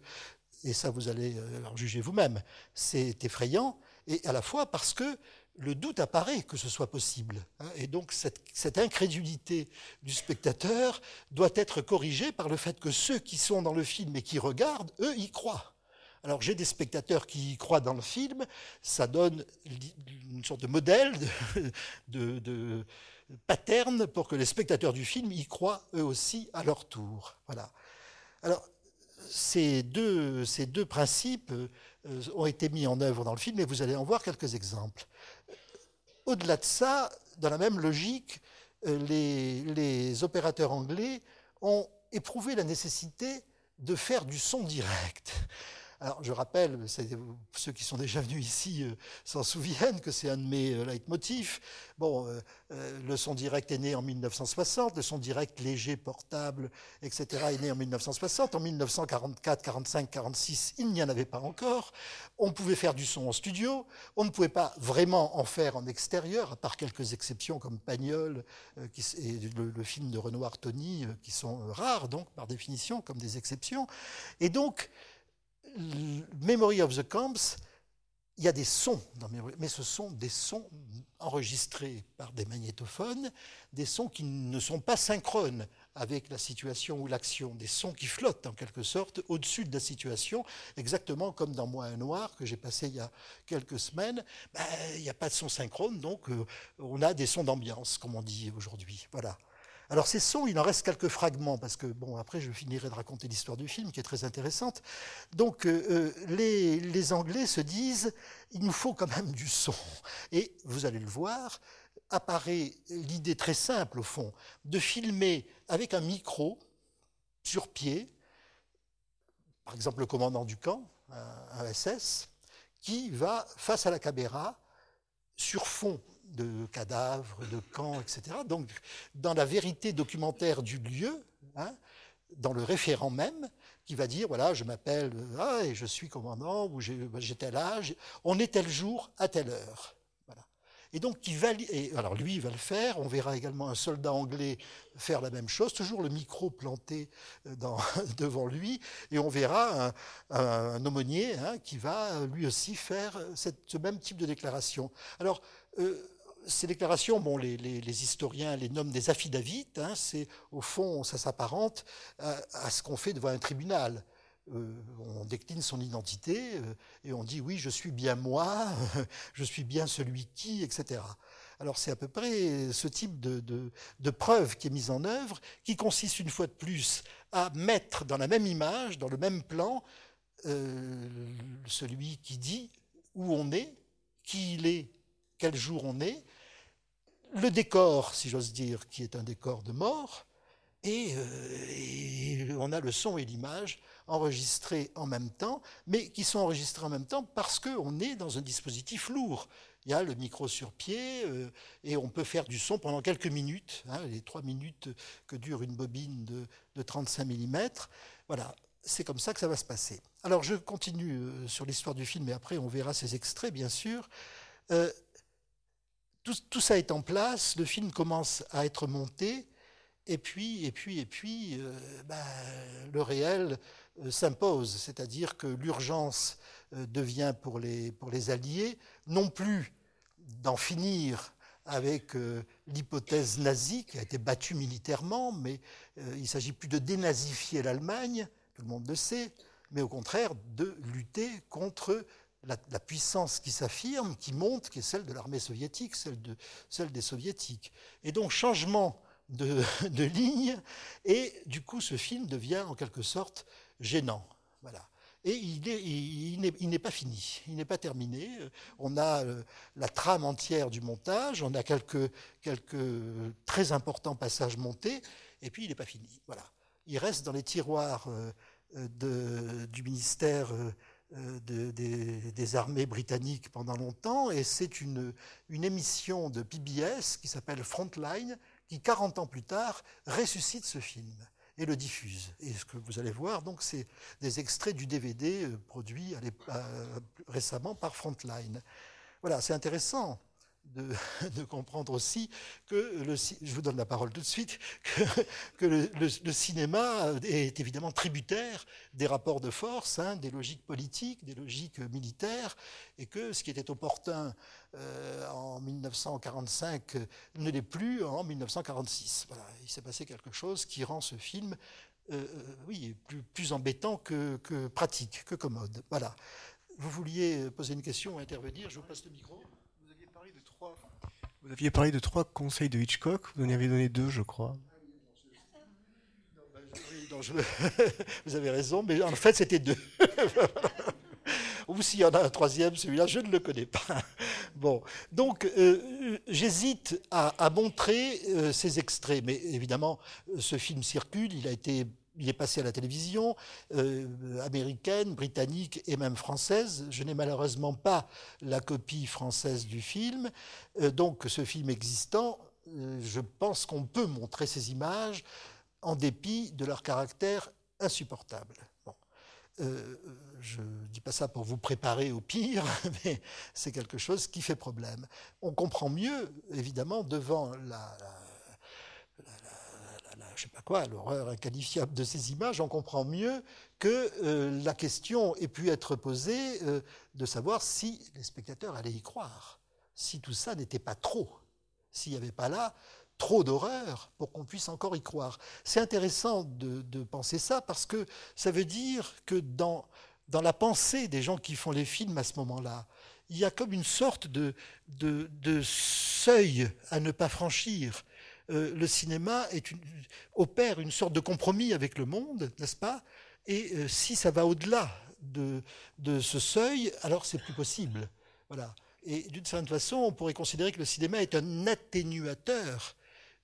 et ça vous allez euh, en juger vous-même, c'est effrayant, et à la fois parce que le doute apparaît que ce soit possible. Hein. et donc cette, cette, incrédulité du spectateur doit être corrigée par le fait que ceux qui sont dans le film et qui regardent, eux, y croient. Alors j'ai des spectateurs qui y croient dans le film, ça donne une sorte de modèle, de, pattern pour que les spectateurs du film y croient eux aussi à leur tour. Voilà. Alors ces deux, principes euh, ont été mis en œuvre dans le film et vous allez en voir quelques exemples. Au-delà de ça, dans la même logique, euh, les opérateurs anglais ont éprouvé la nécessité de faire du son direct. Alors, je rappelle, ceux qui sont déjà venus ici euh, s'en souviennent que c'est un de mes euh, leitmotifs. Bon, euh, le son direct est né en 1960, le son direct léger, portable, etc. est né en 1960. En 1944, 45, 46, il n'y en avait pas encore. On pouvait faire du son en studio. On ne pouvait pas vraiment en faire en extérieur, à part quelques exceptions comme Pagnol et le, le, film de Renoir Tony, qui sont rares, donc, par définition, comme des exceptions. Et donc, Memory of the Camps, il y a des sons mais ce sont des sons enregistrés par des magnétophones, des sons qui ne sont pas synchrones avec la situation ou l'action, des sons qui flottent en quelque sorte au-dessus de la situation, exactement comme dans Moi un Noir que j'ai passé il y a quelques semaines. Ben, il n'y a pas de son synchrone, donc euh, on a des sons d'ambiance, comme on dit aujourd'hui. Voilà. Alors ces sons, il en reste quelques fragments, parce que, bon, après je finirai de raconter l'histoire du film, qui est très intéressante. Donc euh, euh, les, les, Anglais se disent, il nous faut quand même du son. Et vous allez le voir, apparaît l'idée très simple, au fond, de filmer avec un micro sur pied, par exemple le commandant du camp, un SS, qui va, face à la caméra, sur fond de cadavres, de camps, etc. Donc, dans la vérité documentaire du lieu, hein, dans le référent même, qui va dire voilà, je m'appelle ah, et je suis commandant, ou j'ai tel âge, on est tel jour à telle heure. Et donc, il va, et alors lui, il va le faire. On verra également un soldat anglais faire la même chose, toujours le micro planté euh, *laughs* devant lui, et on verra un, aumônier hein, qui va lui aussi faire cette, ce même type de déclaration. Alors, euh, ces déclarations, bon, les, historiens les nomment des affidavits. Hein, c'est au fond, ça s'apparente à, ce qu'on fait devant un tribunal. Euh, on décline son identité euh, et on dit oui, je suis bien moi, *laughs* je suis bien celui qui, etc. Alors c'est à peu près ce type de, preuve qui est mise en œuvre, qui consiste une fois de plus à mettre dans la même image, dans le même plan, euh, celui qui dit où on est, qui il est, quel jour on est, le décor, si j'ose dire, qui est un décor de mort, et, et on a le son et l'image enregistrés en même temps, mais qui sont enregistrés en même temps parce qu'on est dans un dispositif lourd. Il y a le micro sur pied euh, et on peut faire du son pendant quelques minutes, hein, les trois minutes que dure une bobine de, 35 mm. Voilà, c'est comme ça que ça va se passer. Alors je continue euh, sur l'histoire du film et après on verra ces extraits, bien sûr. Euh, tout, ça est en place, le film commence à être monté, et puis, et puis, et puis, ben, le réel euh, s'impose, c'est-à-dire que l'urgence euh, devient pour les, pour les Alliés non plus d'en finir avec euh, l'hypothèse nazie qui a été battue militairement, mais il s'agit plus de dénazifier l'Allemagne, tout le monde le sait, mais au contraire de lutter contre la, puissance qui s'affirme, qui monte, qui est celle de l'armée soviétique, celle, de, celle des soviétiques. Et donc changement de, *laughs* ligne, et du coup ce film devient en quelque sorte gênant. Voilà. Et il n'est pas fini, il n'est pas terminé. On a euh, la trame entière du montage, on a quelques, très importants passages montés, et puis il n'est pas fini. Voilà. Il reste dans les tiroirs euh, de, du ministère euh, des, armées britanniques pendant longtemps, et c'est une, une émission de PBS qui s'appelle Frontline, qui 40 ans plus tard ressuscite ce film et le diffuse. Et ce que vous allez voir, donc, c'est des extraits du DVD euh, produit euh, récemment par Frontline. Voilà, c'est intéressant. *laughs* De, comprendre aussi que, le, je vous donne la parole tout de suite, que, le, cinéma est évidemment tributaire des rapports de force, hein, des logiques politiques, des logiques militaires, et que ce qui était opportun euh, en 1945 ne l'est plus en 1946. Voilà, il s'est passé quelque chose qui rend ce film euh, euh, oui, plus, plus embêtant que, que, pratique, que commode. Voilà. Vous vouliez poser une question intervenir? Je vous passe le micro. Vous aviez parlé de trois, vous aviez parlé de trois conseils de Hitchcock. Vous en avez donné deux, je crois. *laughs* vous avez raison, mais en fait, c'était deux. *laughs* ou s'il y en a un troisième, celui-là, je ne le connais pas. Bon, donc euh, j'hésite à, montrer euh, ces extraits, mais évidemment, ce film circule, il a été il est passé à la télévision euh, américaine, britannique et même française. Je n'ai malheureusement pas la copie française du film. donc ce film existant, je pense qu'on peut montrer ces images en dépit de leur caractère insupportable. Euh, je ne dis pas ça pour vous préparer au pire, *laughs* mais c'est quelque chose qui fait problème. On comprend mieux, évidemment, devant la, je sais pas quoi, l'horreur inqualifiable de ces images, on comprend mieux que euh, la question ait pu être posée euh, de savoir si les spectateurs allaient y croire, si tout ça n'était pas trop, s'il n'y avait pas là trop d'horreur pour qu'on puisse encore y croire. C'est intéressant de, penser ça parce que ça veut dire que dans, dans la pensée des gens qui font les films à ce moment-là, il y a comme une sorte de, de, seuil à ne pas franchir. Euh, le cinéma opère une sorte de compromis avec le monde, n'est-ce pas? Et euh, si ça va au-delà de, de ce seuil, alors c'est plus possible. Voilà. Et d'une certaine façon, on pourrait considérer que le cinéma est un atténuateur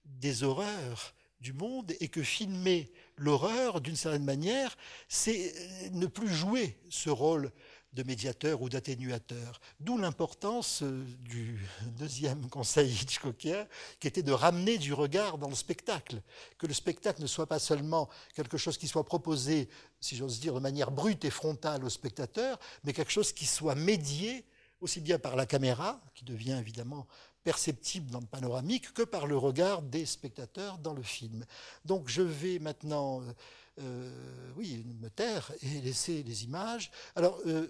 des horreurs du monde et que filmer l'horreur, d'une certaine manière, c'est euh, ne plus jouer ce rôle de médiateur ou d'atténuateur. D'où l'importance euh, du deuxième *laughs* conseil Hitchcockien, qui était de ramener du regard dans le spectacle. Que le spectacle ne soit pas seulement quelque chose qui soit proposé, si j'ose dire, de manière brute et frontale au spectateur, mais quelque chose qui soit médié aussi bien par la caméra, qui devient évidemment perceptible dans le panoramique, que par le regard des spectateurs dans le film. Donc je vais maintenant euh, oui, me taire et laisser les images. Alors, euh,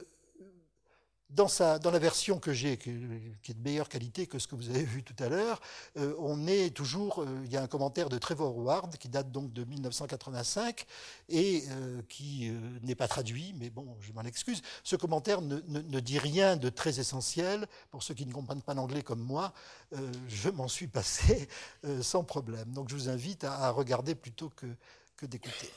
dans, la version que j'ai, qui, est de meilleure qualité que ce que vous avez vu tout à l'heure, euh, on est toujours. il y a un commentaire de Trevor Ward qui date donc de 1985 et qui n'est pas traduit, mais bon, je m'en excuse. Ce commentaire ne, dit rien de très essentiel. Pour ceux qui ne comprennent pas l'anglais comme moi, je m'en suis passé sans problème. Donc je vous invite à, regarder plutôt que d'écouter.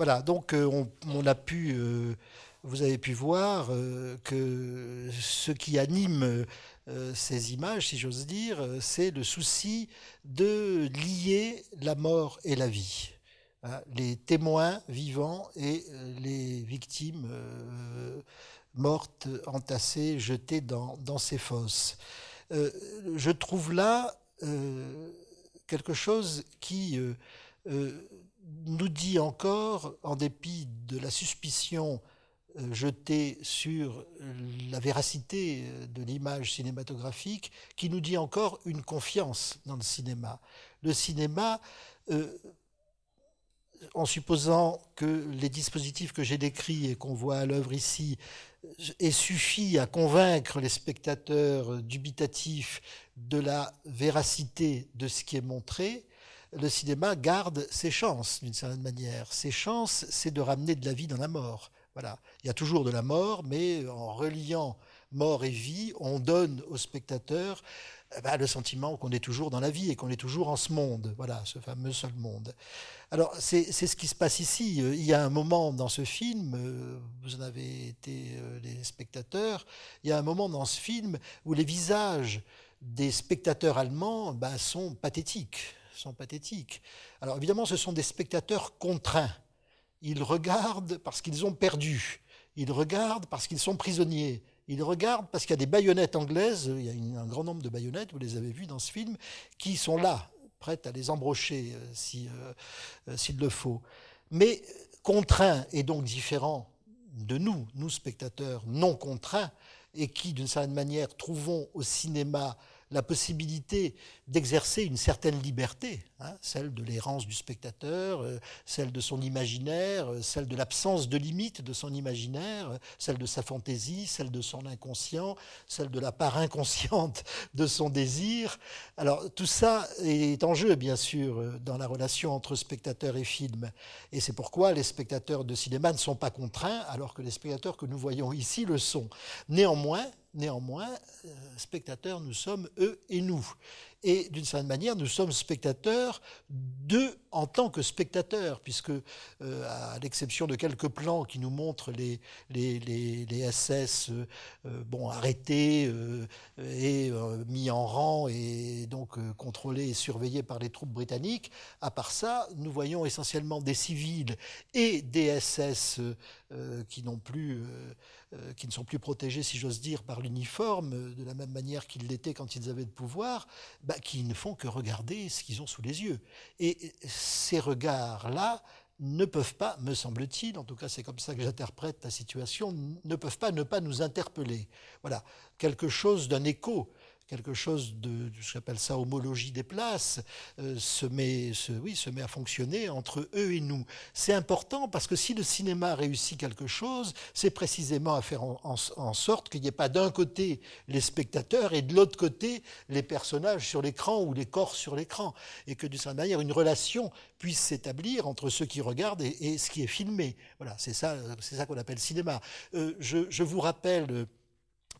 Voilà, donc euh, on, a pu, euh, vous avez pu voir euh, que ce qui anime ces images, si j'ose dire, c'est le souci de lier la mort et la vie. Hein, les témoins vivants et les victimes mortes, entassées, jetées dans, dans ces fosses. je trouve là quelque chose qui nous dit encore, en dépit de la suspicion euh, jetée sur la véracité euh, de l'image cinématographique, qui nous dit encore une confiance dans le cinéma. Le cinéma, euh, en supposant que les dispositifs que j'ai décrits et qu'on voit à l'œuvre ici aient suffi à convaincre les spectateurs dubitatifs de la véracité de ce qui est montré, le cinéma garde ses chances d'une certaine manière. Ses chances, c'est de ramener de la vie dans la mort. Voilà. Il y a toujours de la mort, mais en reliant mort et vie, on donne au spectateur eh ben, le sentiment qu'on est toujours dans la vie et qu'on est toujours en ce monde. Voilà, ce fameux seul monde. Alors, c'est ce qui se passe ici. Il y a un moment dans ce film, euh, vous en avez été euh, les spectateurs, il y a un moment dans ce film où les visages des spectateurs allemands ben, sont pathétiques sont pathétiques. Alors évidemment, ce sont des spectateurs contraints. Ils regardent parce qu'ils ont perdu. Ils regardent parce qu'ils sont prisonniers. Ils regardent parce qu'il y a des baïonnettes anglaises, il y a un grand nombre de baïonnettes, vous les avez vues dans ce film, qui sont là, prêtes à les embrocher euh, euh, euh, s'il le faut. Mais contraints et donc différents de nous, nous spectateurs non contraints, et qui, d'une certaine manière, trouvons au cinéma la possibilité d'exercer une certaine liberté, hein, celle de l'errance du spectateur, euh, celle de son imaginaire, euh, celle de l'absence de limite de son imaginaire, euh, celle de sa fantaisie, celle de son inconscient, celle de la part inconsciente *laughs* de son désir. Alors tout ça est en jeu, bien sûr, dans la relation entre spectateur et film. Et c'est pourquoi les spectateurs de cinéma ne sont pas contraints, alors que les spectateurs que nous voyons ici le sont. Néanmoins, Néanmoins, spectateurs, nous sommes eux et nous. Et d'une certaine manière, nous sommes spectateurs d'eux en tant que spectateurs, puisque, euh, à l'exception de quelques plans qui nous montrent les, les, SS euh, bon, arrêtés et mis en rang et donc contrôlés et surveillés par les troupes britanniques, à part ça, nous voyons essentiellement des civils et des SS qui n'ont plus euh, qui ne sont plus protégés, si j'ose dire, par l'uniforme, euh, de la même manière qu'ils l'étaient quand ils avaient le pouvoir, bah, qui ne font que regarder ce qu'ils ont sous les yeux. Et ces regards-là ne peuvent pas, me semble-t-il, en tout cas c'est comme ça que j'interprète la situation, ne peuvent pas ne pas nous interpeller. Voilà, quelque chose d'un écho quelque chose de, j'appelle ça homologie des places, euh, se, met, oui, se met à fonctionner entre eux et nous. C'est important parce que si le cinéma réussit quelque chose, c'est précisément à faire en, sorte qu'il n'y ait pas d'un côté les spectateurs et de l'autre côté les personnages sur l'écran ou les corps sur l'écran. Et que d'une certaine manière, une relation puisse s'établir entre ceux qui regardent et, ce qui est filmé. Voilà, c'est ça, ça qu'on appelle cinéma. Euh, je, vous rappelle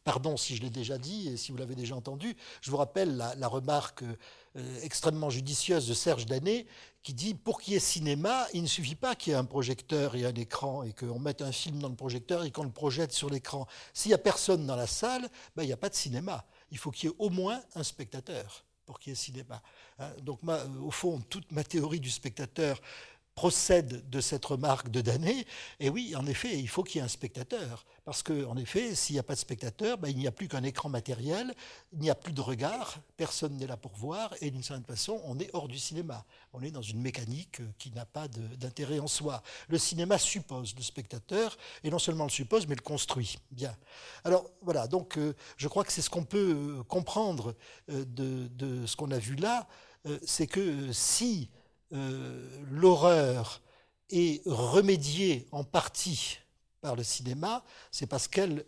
Pardon si je l'ai déjà dit et si vous l'avez déjà entendu, je vous rappelle la, remarque euh, extrêmement judicieuse de Serge Danet qui dit pour qu'il y ait cinéma, il ne suffit pas qu'il y ait un projecteur et un écran et qu'on mette un film dans le projecteur et qu'on le projette sur l'écran. S'il n'y a personne dans la salle, ben, il n'y a pas de cinéma. Il faut qu'il y ait au moins un spectateur pour qu'il y ait cinéma. Hein. donc, au fond, toute ma théorie du spectateur procède de cette remarque de Danet. Et oui, en effet, il faut qu'il y ait un spectateur. Parce qu'en effet, s'il n'y a pas de spectateur, ben, il n'y a plus qu'un écran matériel, il n'y a plus de regard, personne n'est là pour voir, et d'une certaine façon, on est hors du cinéma. On est dans une mécanique qui n'a pas d'intérêt en soi. Le cinéma suppose le spectateur, et non seulement le suppose, mais le construit. Bien. Alors voilà, donc euh, je crois que c'est ce qu'on peut euh, comprendre euh, de, ce qu'on a vu là, c'est que si euh, l'horreur est remédiée en partie par le cinéma, c'est parce qu'elle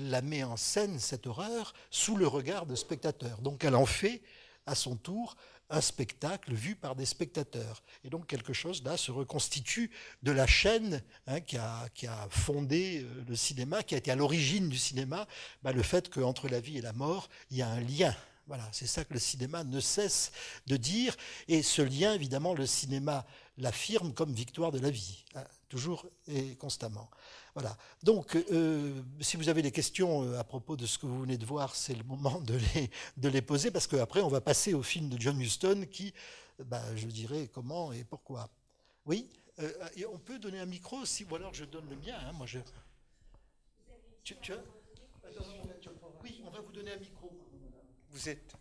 la met en scène, cette horreur, sous le regard de spectateurs. Donc elle en fait, à son tour, un spectacle vu par des spectateurs. Et donc quelque chose là se reconstitue de la chaîne hein, qui, a, fondé euh, le cinéma, qui a été à l'origine du cinéma, bah, le fait qu'entre la vie et la mort, il y a un lien. Voilà, c'est ça que le cinéma ne cesse de dire. Et ce lien, évidemment, le cinéma l'affirme comme victoire de la vie, hein, toujours et constamment. Voilà. Donc, euh, si vous avez des questions euh, à propos de ce que vous venez de voir, c'est le moment de les, poser, parce qu'après, on va passer au film de John Huston qui, bah, je dirais, comment et pourquoi. Oui On peut donner un micro, si, ou alors je donne le mien. Hein, moi, je... Tu, tu. Oui, on va vous donner un micro vous êtes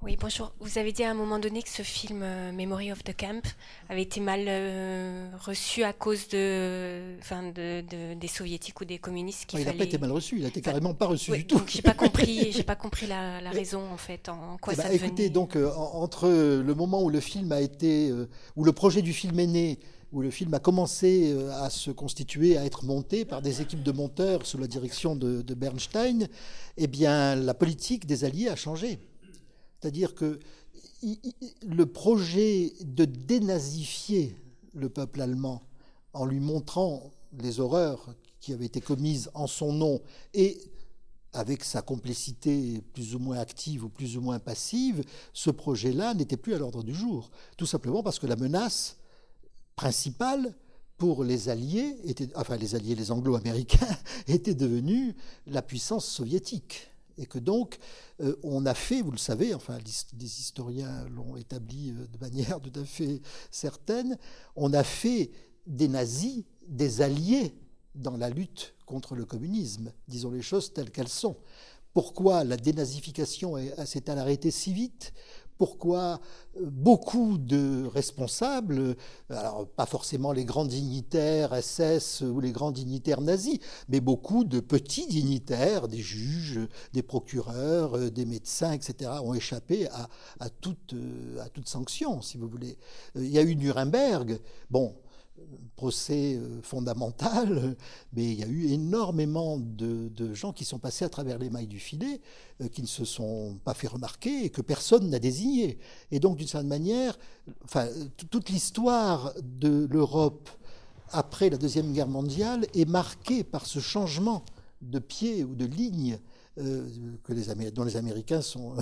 Oui, bonjour. Vous avez dit à un moment donné que ce film euh, Memory of the Camp avait été mal euh, reçu à cause de, enfin, de, des soviétiques ou des communistes. il n'a pas été mal reçu, il a été carrément pas reçu du tout. J'ai pas compris, *laughs* j'ai pas compris la, raison en fait, en quoi eh ça Écoutez, donc euh, entre le moment où le film a été, où le projet du film est né où le film a commencé à se constituer, à être monté par des équipes de monteurs sous la direction de, Bernstein, eh bien, la politique des Alliés a changé. C'est-à-dire que le projet de dénazifier le peuple allemand en lui montrant les horreurs qui avaient été commises en son nom et avec sa complicité plus ou moins active ou plus ou moins passive, ce projet-là n'était plus à l'ordre du jour. Tout simplement parce que la menace principal pour les Alliés, était, enfin les Alliés, les Anglo-Américains, *laughs* étaient devenus la puissance soviétique. Et que donc, euh, on a fait, vous le savez, enfin des historiens l'ont établi euh, de manière *laughs* tout à fait certaine, on a fait des nazis des alliés dans la lutte contre le communisme, disons les choses telles qu'elles sont. Pourquoi la dénazification s'est-elle arrêtée si vite? Pourquoi euh, beaucoup de responsables, alors pas forcément les grands dignitaires SS ou les grands dignitaires nazis, mais beaucoup de petits dignitaires, des juges, des procureurs, euh, des médecins, etc., ont échappé à, à, toute, euh, à toute sanction, si vous voulez. Il y a eu Nuremberg, bon, procès euh, fondamental, *laughs* mais il y a eu énormément de, gens qui sont passés à travers les mailles du filet, euh, qui ne se sont pas fait remarquer et que personne n'a désigné. Et donc, d'une certaine manière, enfin, toute l'histoire de l'Europe après la Deuxième Guerre mondiale est marquée par ce changement de pied ou de ligne euh, que les dont les Américains *laughs* sont,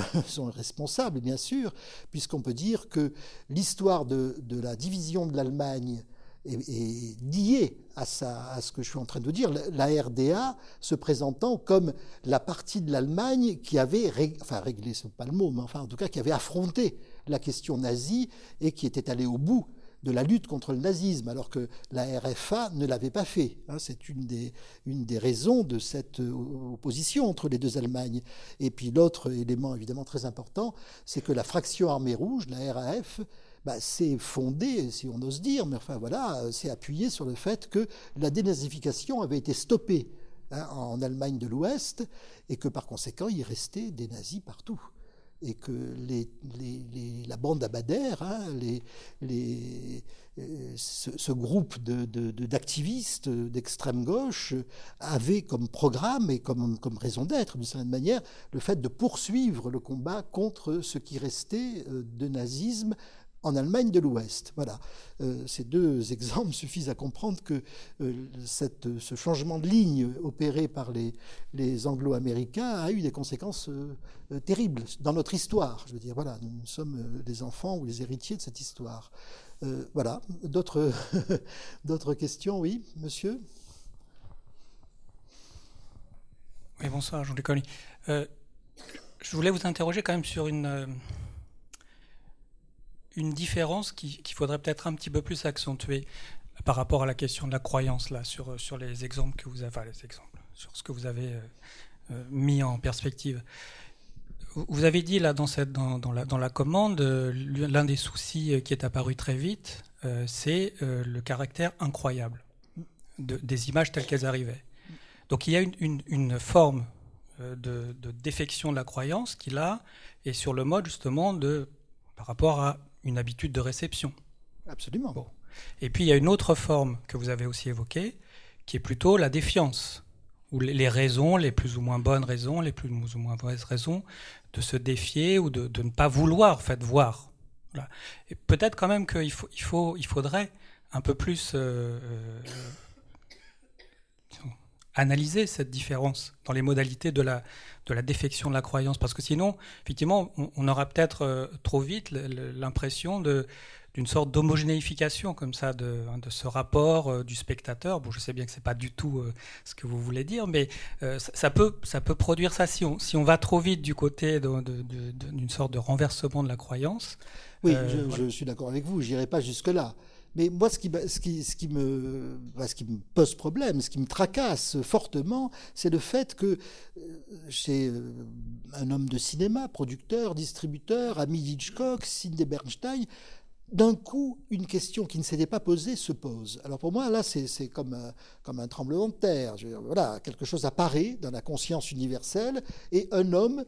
responsables, bien sûr, puisqu'on peut dire que l'histoire de, la division de l'Allemagne est, lié à, à, ce que je suis en train de dire, la RDA se présentant comme la partie de l'Allemagne qui avait, enfin réglé, c'est pas le mot, mais enfin en tout cas qui avait affronté la question nazie et qui était allée au bout de la lutte contre le nazisme, alors que la RFA ne l'avait pas fait. Hein. c'est une des, une des raisons de cette euh, opposition entre les deux Allemagnes. Et puis l'autre élément évidemment très important, c'est que la fraction armée rouge, la RAF, bah, c'est fondé, si on ose dire, mais enfin voilà, c'est appuyé sur le fait que la dénazification avait été stoppée hein, en Allemagne de l'Ouest et que par conséquent il restait des nazis partout. Et que la bande Abadère, hein, ce, groupe d'activistes de, d'extrême gauche avait comme programme et comme, comme raison d'être, d'une certaine manière, le fait de poursuivre le combat contre ce qui restait euh, de nazisme en Allemagne de l'Ouest. Voilà. Euh, ces deux *laughs* exemples suffisent à comprendre que euh, ce changement de ligne opéré par les, Anglo-Américains a eu des conséquences euh, terribles dans notre histoire. Je veux dire, voilà, nous, sommes les enfants ou les héritiers de cette histoire. voilà, *laughs* d'autres questions, oui, monsieur? Oui, bonsoir, Jean-Luc je voulais vous interroger quand même sur une, une différence qu'il faudrait peut-être un petit peu plus accentuer par rapport à la question de la croyance, là, sur, sur les exemples que vous avez, les exemples, sur ce que vous avez euh, mis en perspective. Vous avez dit là dans, cette, dans, dans, la, dans la, commande, l'un des soucis qui est apparu très vite, c'est le caractère incroyable de, des images telles qu'elles arrivaient. Donc il y a une, forme euh, de, défection de la croyance qui là est sur le mode justement de par rapport à une habitude de réception. Absolument. Et puis il y a une autre forme que vous avez aussi évoquée, qui est plutôt la défiance, ou les raisons, les plus ou moins bonnes raisons, les plus ou moins mauvaises raisons de se défier ou de, ne pas vouloir en fait voir. Et peut-être quand même qu'il faut, il faut, il faudrait un peu plus euh, euh, analyser cette différence dans les modalités de la, de la défection de la croyance. Parce que sinon, effectivement, on, aura peut-être euh, trop vite l'impression de d'une sorte d'homogénéification comme ça de, hein, de ce rapport euh, du spectateur. Bon, je sais bien que c'est pas du tout euh, ce que vous voulez dire, mais ça, peut ça peut produire ça si on si on va trop vite du côté d'une sorte de renversement de la croyance. Oui, je, je, suis d'accord avec vous. J'irai pas jusque là. Mais moi, ce qui, me, pose problème, ce qui me tracasse fortement, c'est le fait que euh, chez euh, un homme de cinéma, producteur, distributeur, ami d'Hitchcock, Sidney Bernstein, d'un coup, une question qui ne s'était pas posée se pose. Alors pour moi, là, c'est comme, un, comme un tremblement de terre. voilà, quelque chose apparaît dans la conscience universelle et un homme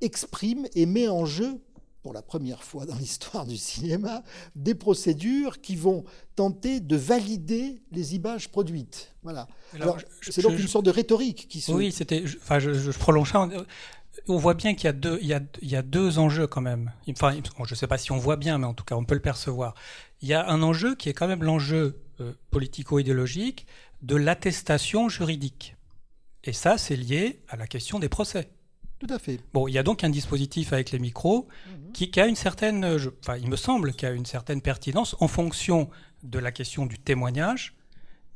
exprime et met en jeu pour la première fois dans l'histoire du cinéma, des procédures qui vont tenter de valider les images produites. Voilà. Alors, c'est donc une sorte de rhétorique qui se. Oui, c'était. Enfin, je, je, prolonge ça. On voit bien qu'il y a deux, il y a, il y a deux enjeux quand même. Enfin, je ne sais pas si on voit bien, mais en tout cas, on peut le percevoir. Il y a un enjeu qui est quand même l'enjeu euh, politico-idéologique de l'attestation juridique. Et ça, c'est lié à la question des procès. Tout à fait. Bon, il y a donc un dispositif avec les micros mhm. qui, a une certaine, enfin, il me semble, qu'il a une certaine pertinence en fonction de la question du témoignage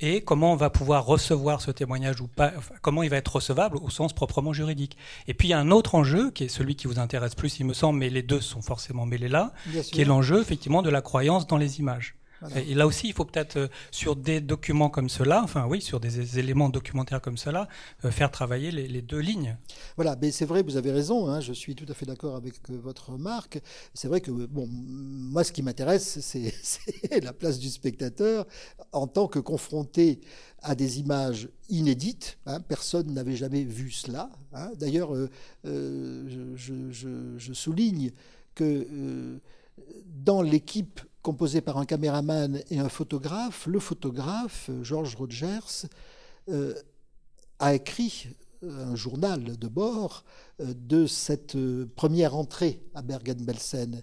et comment on va pouvoir recevoir ce témoignage ou pas, comment il va être recevable au sens proprement juridique. Et puis il y a un autre enjeu qui est celui qui vous intéresse plus, il me semble, mais les deux sont forcément mêlés là, qui est l'enjeu effectivement de la croyance dans les images. Et là aussi, il faut peut-être, euh, sur des documents comme cela, enfin oui, sur des éléments documentaires comme cela, euh, faire travailler les, deux lignes. Voilà, mais c'est vrai, vous avez raison, hein, je suis tout à fait d'accord avec euh, votre remarque. C'est vrai que, bon, moi, ce qui m'intéresse, c'est *laughs* la place du spectateur en tant que confronté à des images inédites. Hein, personne n'avait jamais vu cela. Hein. D'ailleurs, je, souligne que dans l'équipe composé par un caméraman et un photographe. Le photographe, Georges Rogers, euh, a écrit un journal de bord euh, de cette euh, première entrée à Bergen-Belsen.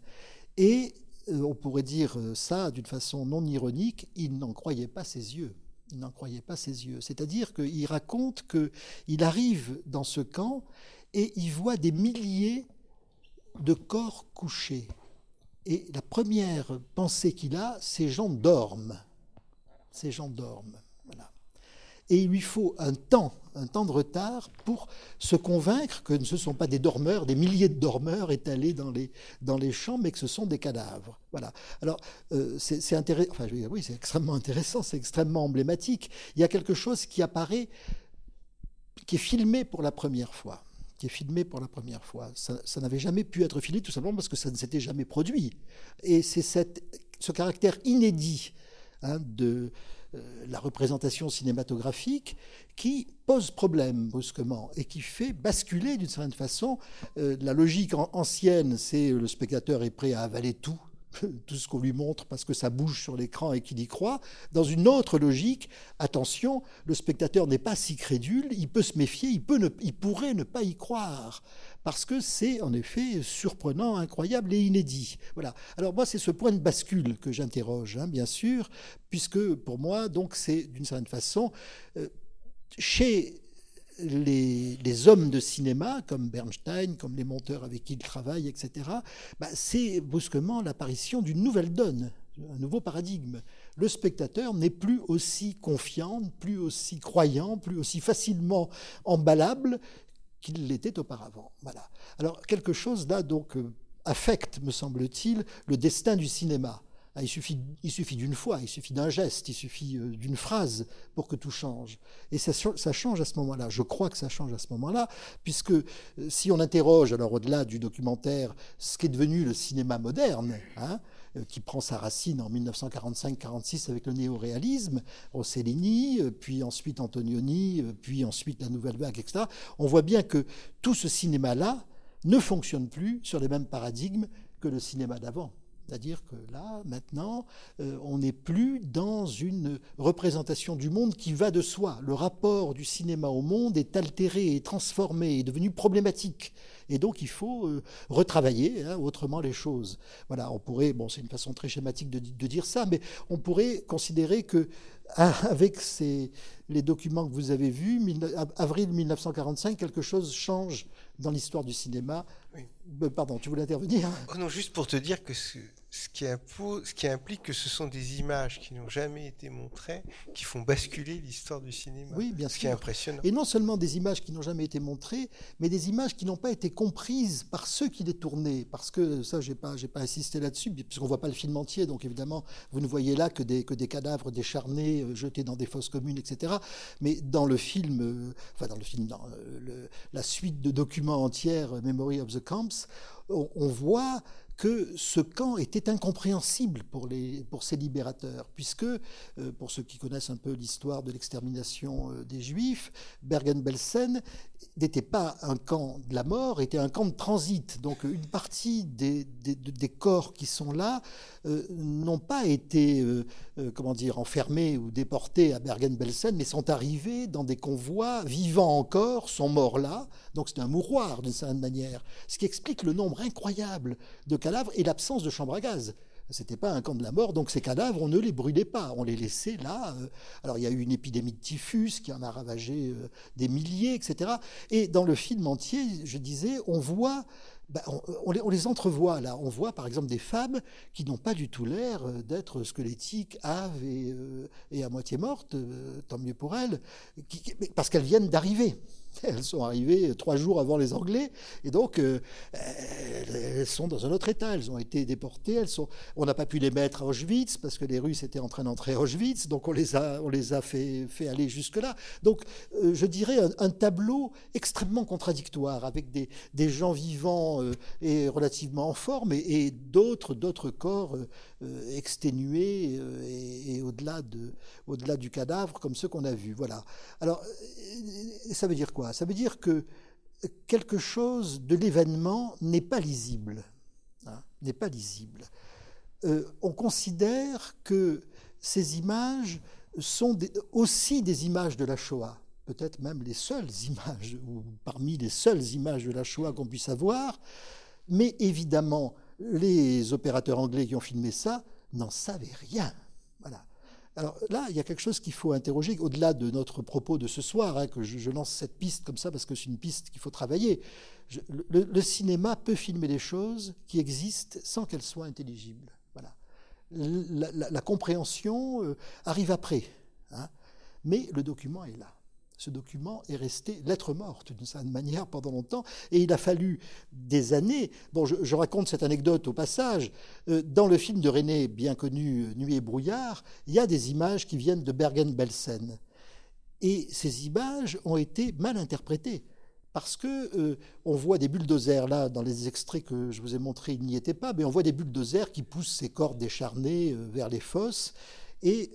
Et on pourrait dire ça d'une façon non ironique, il n'en croyait pas ses yeux. Il n'en croyait pas ses yeux. C'est-à-dire qu'il raconte qu'il arrive dans ce camp et il voit des milliers de corps couchés. Et la première pensée qu'il a, ces gens dorment. Ces gens dorment. Et il lui faut un temps, un temps de retard pour se convaincre que ce ne sont pas des dormeurs, des milliers de dormeurs étalés dans les, champs, mais que ce sont des cadavres. Voilà. Alors, euh, c'est c'est extrêmement intéressant, c'est extrêmement emblématique. Il y a quelque chose qui apparaît, qui est filmé pour la première fois qui est filmé pour la première fois. Ça, n'avait jamais pu être filmé tout simplement parce que ça ne s'était jamais produit. Et c'est ce caractère inédit hein, de euh, la représentation cinématographique qui pose problème brusquement et qui fait basculer d'une certaine façon euh, la logique ancienne, c'est le spectateur est prêt à avaler tout *laughs* tout ce qu'on lui montre parce que ça bouge sur l'écran et qu'il y croit. Dans une autre logique, attention, le spectateur n'est pas si crédule, il peut se méfier, il, peut il pourrait ne pas y croire parce que c'est en effet surprenant, incroyable et inédit. Voilà. Alors moi, c'est ce point de bascule que j'interroge, hein, bien sûr, puisque pour moi, donc, c'est d'une certaine façon euh, chez les, hommes de cinéma, comme Bernstein, comme les monteurs avec qui il travaille, etc., bah, c'est brusquement l'apparition d'une nouvelle donne. un nouveau paradigme. Le spectateur n'est plus aussi confiant, plus aussi croyant, plus aussi facilement emballable qu'il l'était auparavant. Voilà. Alors quelque chose là donc euh, affecte, me semble-t-il, le destin du cinéma. Ah, il suffit, il suffit d'une fois, il suffit d'un geste, il suffit euh, d'une phrase pour que tout change. Et ça, change à ce moment-là. Je crois que ça change à ce moment-là, puisque euh, si on interroge, alors au-delà du documentaire, ce qui est devenu le cinéma moderne, hein, euh, qui prend sa racine en 1945-46 avec le néoréalisme, Rossellini, puis ensuite Antonioni, puis ensuite la Nouvelle Vague, etc., on voit bien que tout ce cinéma-là ne fonctionne plus sur les mêmes paradigmes que le cinéma d'avant. C'est-à-dire que là, maintenant, euh, on n'est plus dans une représentation du monde qui va de soi. Le rapport du cinéma au monde est altéré, est transformé, est devenu problématique. Et donc, il faut euh, retravailler hein, autrement les choses. Voilà, on pourrait, bon, c'est une façon très schématique de, de, dire ça, mais on pourrait considérer que *laughs* avec ces, les documents que vous avez vus, avril 1945, quelque chose change dans l'histoire du cinéma. Euh, pardon, tu voulais intervenir? Oh Non, juste pour te dire que ce, qui, ce qui implique que ce sont des images qui n'ont jamais été montrées, qui font basculer l'histoire du cinéma. Oui, bien ce sûr. qui est impressionnant. Et non seulement des images qui n'ont jamais été montrées, mais des images qui n'ont pas été comprises par ceux qui les tournaient. Parce que ça, j'ai pas, j'ai pas insisté là-dessus, puisqu'on voit pas le film entier, donc évidemment, vous ne voyez là que des, que des cadavres décharnés, euh, jetés dans des fosses communes, etc. Mais dans le film, euh, enfin dans le film, dans euh, la suite de documents entières, Memory of the Camps, on, on voit que ce camp était incompréhensible pour, les, pour ces libérateurs, puisque, euh, pour ceux qui connaissent un peu l'histoire de l'extermination euh, des Juifs, Bergen-Belsen n'était pas un camp de la mort, était un camp de transit. Donc une partie des, des, corps qui sont là euh, n'ont pas été, euh, euh, comment dire, enfermés ou déportés à Bergen-Belsen, mais sont arrivés dans des convois vivants encore, sont morts là. Donc c'est un mouroir d'une certaine manière, ce qui explique le nombre incroyable de cadavres et l'absence de chambres à gaz. C'était pas un camp de la mort, donc ces cadavres, on ne les brûlait pas, on les laissait là. Alors il y a eu une épidémie de typhus qui en a ravagé des milliers, etc. Et dans le film entier, je disais, on voit ben, on, les, entrevoit là. On voit par exemple des femmes qui n'ont pas du tout l'air d'être squelettiques, haves et, euh, à moitié mortes, euh, tant mieux pour elles, parce qu'elles viennent d'arriver. *laughs* Elles sont arrivées trois jours avant les Anglais, et donc euh, elles sont dans un autre état. Elles ont été déportées. Elles sont... On n'a pas pu les mettre à Auschwitz parce que les Russes étaient en train d'entrer à Auschwitz, donc on les a, on les a fait, fait aller jusque-là. Donc euh, je dirais un, tableau extrêmement contradictoire avec des, des gens vivants euh, et relativement en forme et, et d'autres d'autres corps exténués et, et au-delà de, au-delà du cadavre comme ceux qu'on a vus. Voilà. Alors ça veut dire quoi? Ça veut dire que quelque chose de l'événement n'est pas lisible. Hein, n'est pas lisible. Euh, on considère que ces images sont aussi des images de la Shoah, peut-être même les seules images, ou parmi les seules images de la Shoah qu'on puisse avoir, mais évidemment, les opérateurs anglais qui ont filmé ça n'en savaient rien. Voilà. Alors là, il y a quelque chose qu'il faut interroger, au-delà de notre propos de ce soir, hein, que je, lance cette piste comme ça parce que c'est une piste qu'il faut travailler. Le, cinéma peut filmer des choses qui existent sans qu'elles soient intelligibles. Voilà. La compréhension euh, arrive après, hein, mais le document est là ce document est resté lettre morte d'une certaine manière pendant longtemps, et il a fallu des années. Bon, je, raconte cette anecdote au passage. Euh, dans le film de René, bien connu, Nuit et brouillard, il y a des images qui viennent de Bergen-Belsen. Et ces images ont été mal interprétées. Parce que euh, on voit des bulldozers là dans les extraits que je vous ai montrés, il n'y était pas, mais on voit des bulldozers qui poussent ces corps décharnés euh, vers les fosses. Et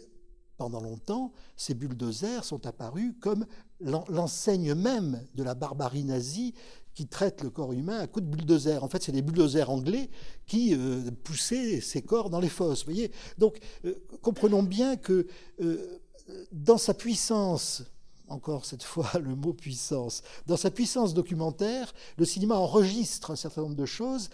pendant longtemps, ces bulldozers sont apparus comme l'enseigne même de la barbarie nazie qui traite le corps humain à coups de bulldozer. En fait, c'est les bulldozers anglais qui euh, poussaient ces corps dans les fosses. Voyez Donc, euh, comprenons bien que euh, dans sa puissance, encore cette fois *laughs* le mot puissance, dans sa puissance documentaire, le cinéma enregistre un certain nombre de choses,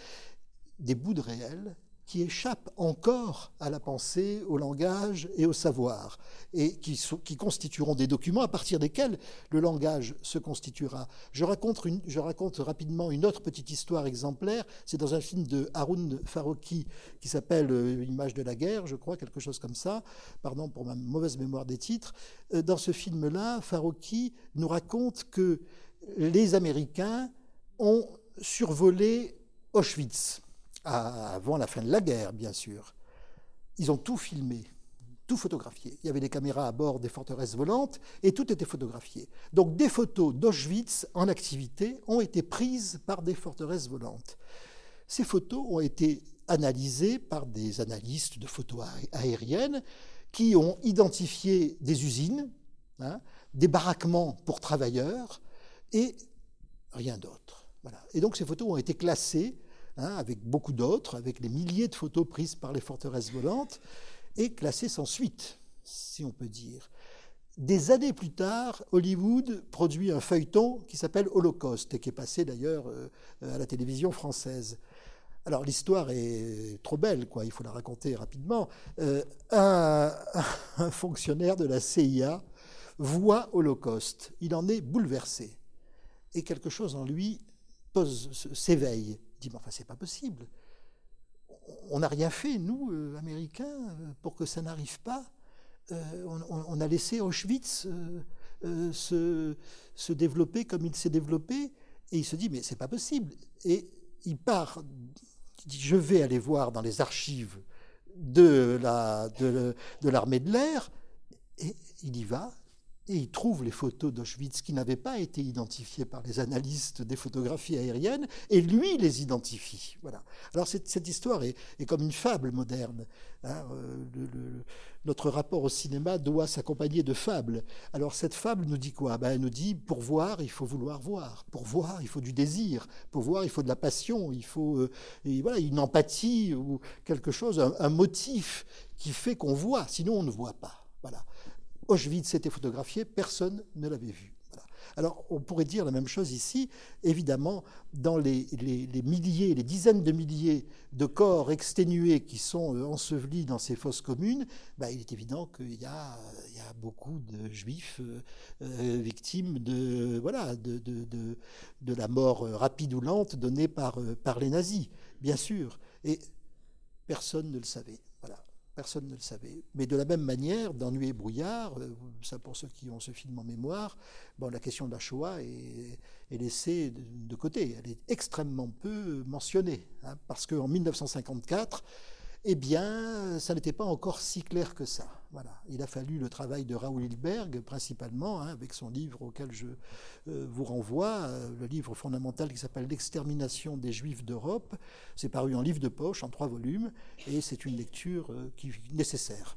des bouts de réel, qui échappent encore à la pensée, au langage et au savoir, et qui, constitueront des documents à partir desquels le langage se constituera. Je raconte, une, je raconte rapidement une autre petite histoire exemplaire, c'est dans un film de Haroun Farouki qui s'appelle euh, Image de la guerre, je crois, quelque chose comme ça, pardon pour ma mauvaise mémoire des titres. Euh, dans ce film-là, Farouki nous raconte que les Américains ont survolé Auschwitz avant la fin de la guerre, bien sûr. Ils ont tout filmé, tout photographié. Il y avait des caméras à bord des forteresses volantes et tout était photographié. Donc des photos d'Auschwitz en activité ont été prises par des forteresses volantes. Ces photos ont été analysées par des analystes de photos aériennes qui ont identifié des usines, hein, des baraquements pour travailleurs et rien d'autre. Voilà. Et donc ces photos ont été classées Hein, avec beaucoup d'autres, avec les milliers de photos prises par les forteresses volantes, et classées sans suite, si on peut dire. Des années plus tard, Hollywood produit un feuilleton qui s'appelle Holocauste, et qui est passé d'ailleurs euh, à la télévision française. Alors l'histoire est trop belle, quoi. Il faut la raconter rapidement. Euh, un, *laughs* un, fonctionnaire de la CIA voit Holocauste. Il en est bouleversé et quelque chose en lui s'éveille dit, mais enfin, c'est pas possible. On n'a rien fait, nous, euh, Américains, euh, pour que ça n'arrive pas. Euh, on, a laissé Auschwitz se, se, développer comme il s'est développé, et il se dit, mais c'est pas possible. Et il part, il dit, je vais aller voir dans les archives de l'armée de, de l'air, et il y va, et il trouve les photos d'Auschwitz qui n'avaient pas été identifiées par les analystes des photographies aériennes, et lui les identifie. Voilà. Alors cette, histoire est, comme une fable moderne. Hein. Euh, notre rapport au cinéma doit s'accompagner de fables. Alors cette fable nous dit quoi? Ben, Elle nous dit, pour voir, il faut vouloir voir. Pour voir, il faut du désir. Pour voir, il faut de la passion. Il faut euh, une empathie ou quelque chose, un, un motif qui fait qu'on voit, sinon on ne voit pas. Voilà. Auschwitz était photographié, personne ne l'avait vu. Alors, on pourrait dire la même chose ici. Évidemment, dans les, milliers, les dizaines de milliers de corps exténués qui sont euh, ensevelis dans ces fosses communes, bah, il est évident qu'il y, a, beaucoup de juifs euh, euh, victimes de, la mort rapide ou lente donnée par les nazis, bien sûr. Et personne ne le savait personne ne le savait. Mais de la même manière, dans et brouillard, euh, ça pour ceux qui ont ce film en mémoire, la question de la Shoah est, laissée de, côté. Elle est extrêmement peu mentionnée, hein, parce qu'en 1954, eh bien, ça n'était pas encore si clair que ça. Voilà. Il a fallu le travail de Raoul Hilberg, principalement, hein, avec son livre auquel je euh, vous renvoie, euh, le livre fondamental qui s'appelle L'extermination des Juifs d'Europe. C'est paru en livre de poche, en trois volumes, et c'est une lecture euh, qui nécessaire.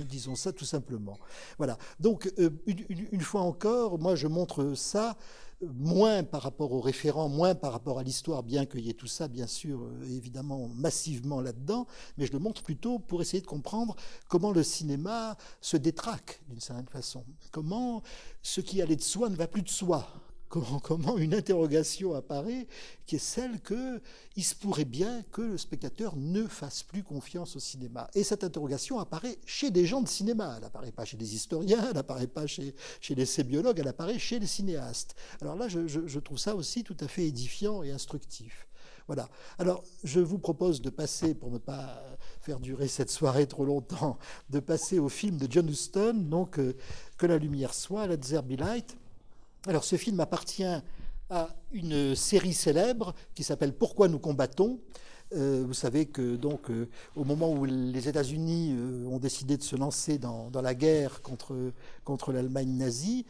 Disons ça tout simplement. Voilà. Donc, une, une, fois encore, moi, je montre ça moins par rapport aux référents, moins par rapport à l'histoire, bien qu'il y ait tout ça, bien sûr, euh, évidemment, massivement là-dedans, mais je le montre plutôt pour essayer de comprendre comment le cinéma se détraque d'une certaine façon, comment ce qui allait de soi ne va plus de soi, comment, une interrogation apparaît qui est celle que il se pourrait bien que le spectateur ne fasse plus confiance au cinéma. Et cette interrogation apparaît chez des gens de cinéma. Elle n'apparaît pas chez des historiens, elle n'apparaît pas chez, chez les sébiologues, elle apparaît chez les cinéastes. Alors là, je, trouve ça aussi tout à fait édifiant et instructif. Voilà. Alors, je vous propose de passer, pour ne pas faire durer cette soirée trop longtemps, *laughs* de passer au film de John Huston, donc euh, Que la lumière soit, Let There Be Light, alors ce film appartient à une série célèbre qui s'appelle Pourquoi nous combattons euh, vous savez que donc euh, au moment où les États-Unis ont décidé de se lancer dans, la guerre contre, contre l'Allemagne nazie,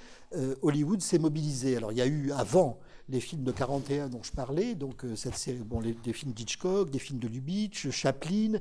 Hollywood s'est mobilisé. Alors il y a eu avant les films de 41 dont je parlais, donc cette série, bon, les, des films d'Hitchcock, des films de Lubitsch, Chaplin,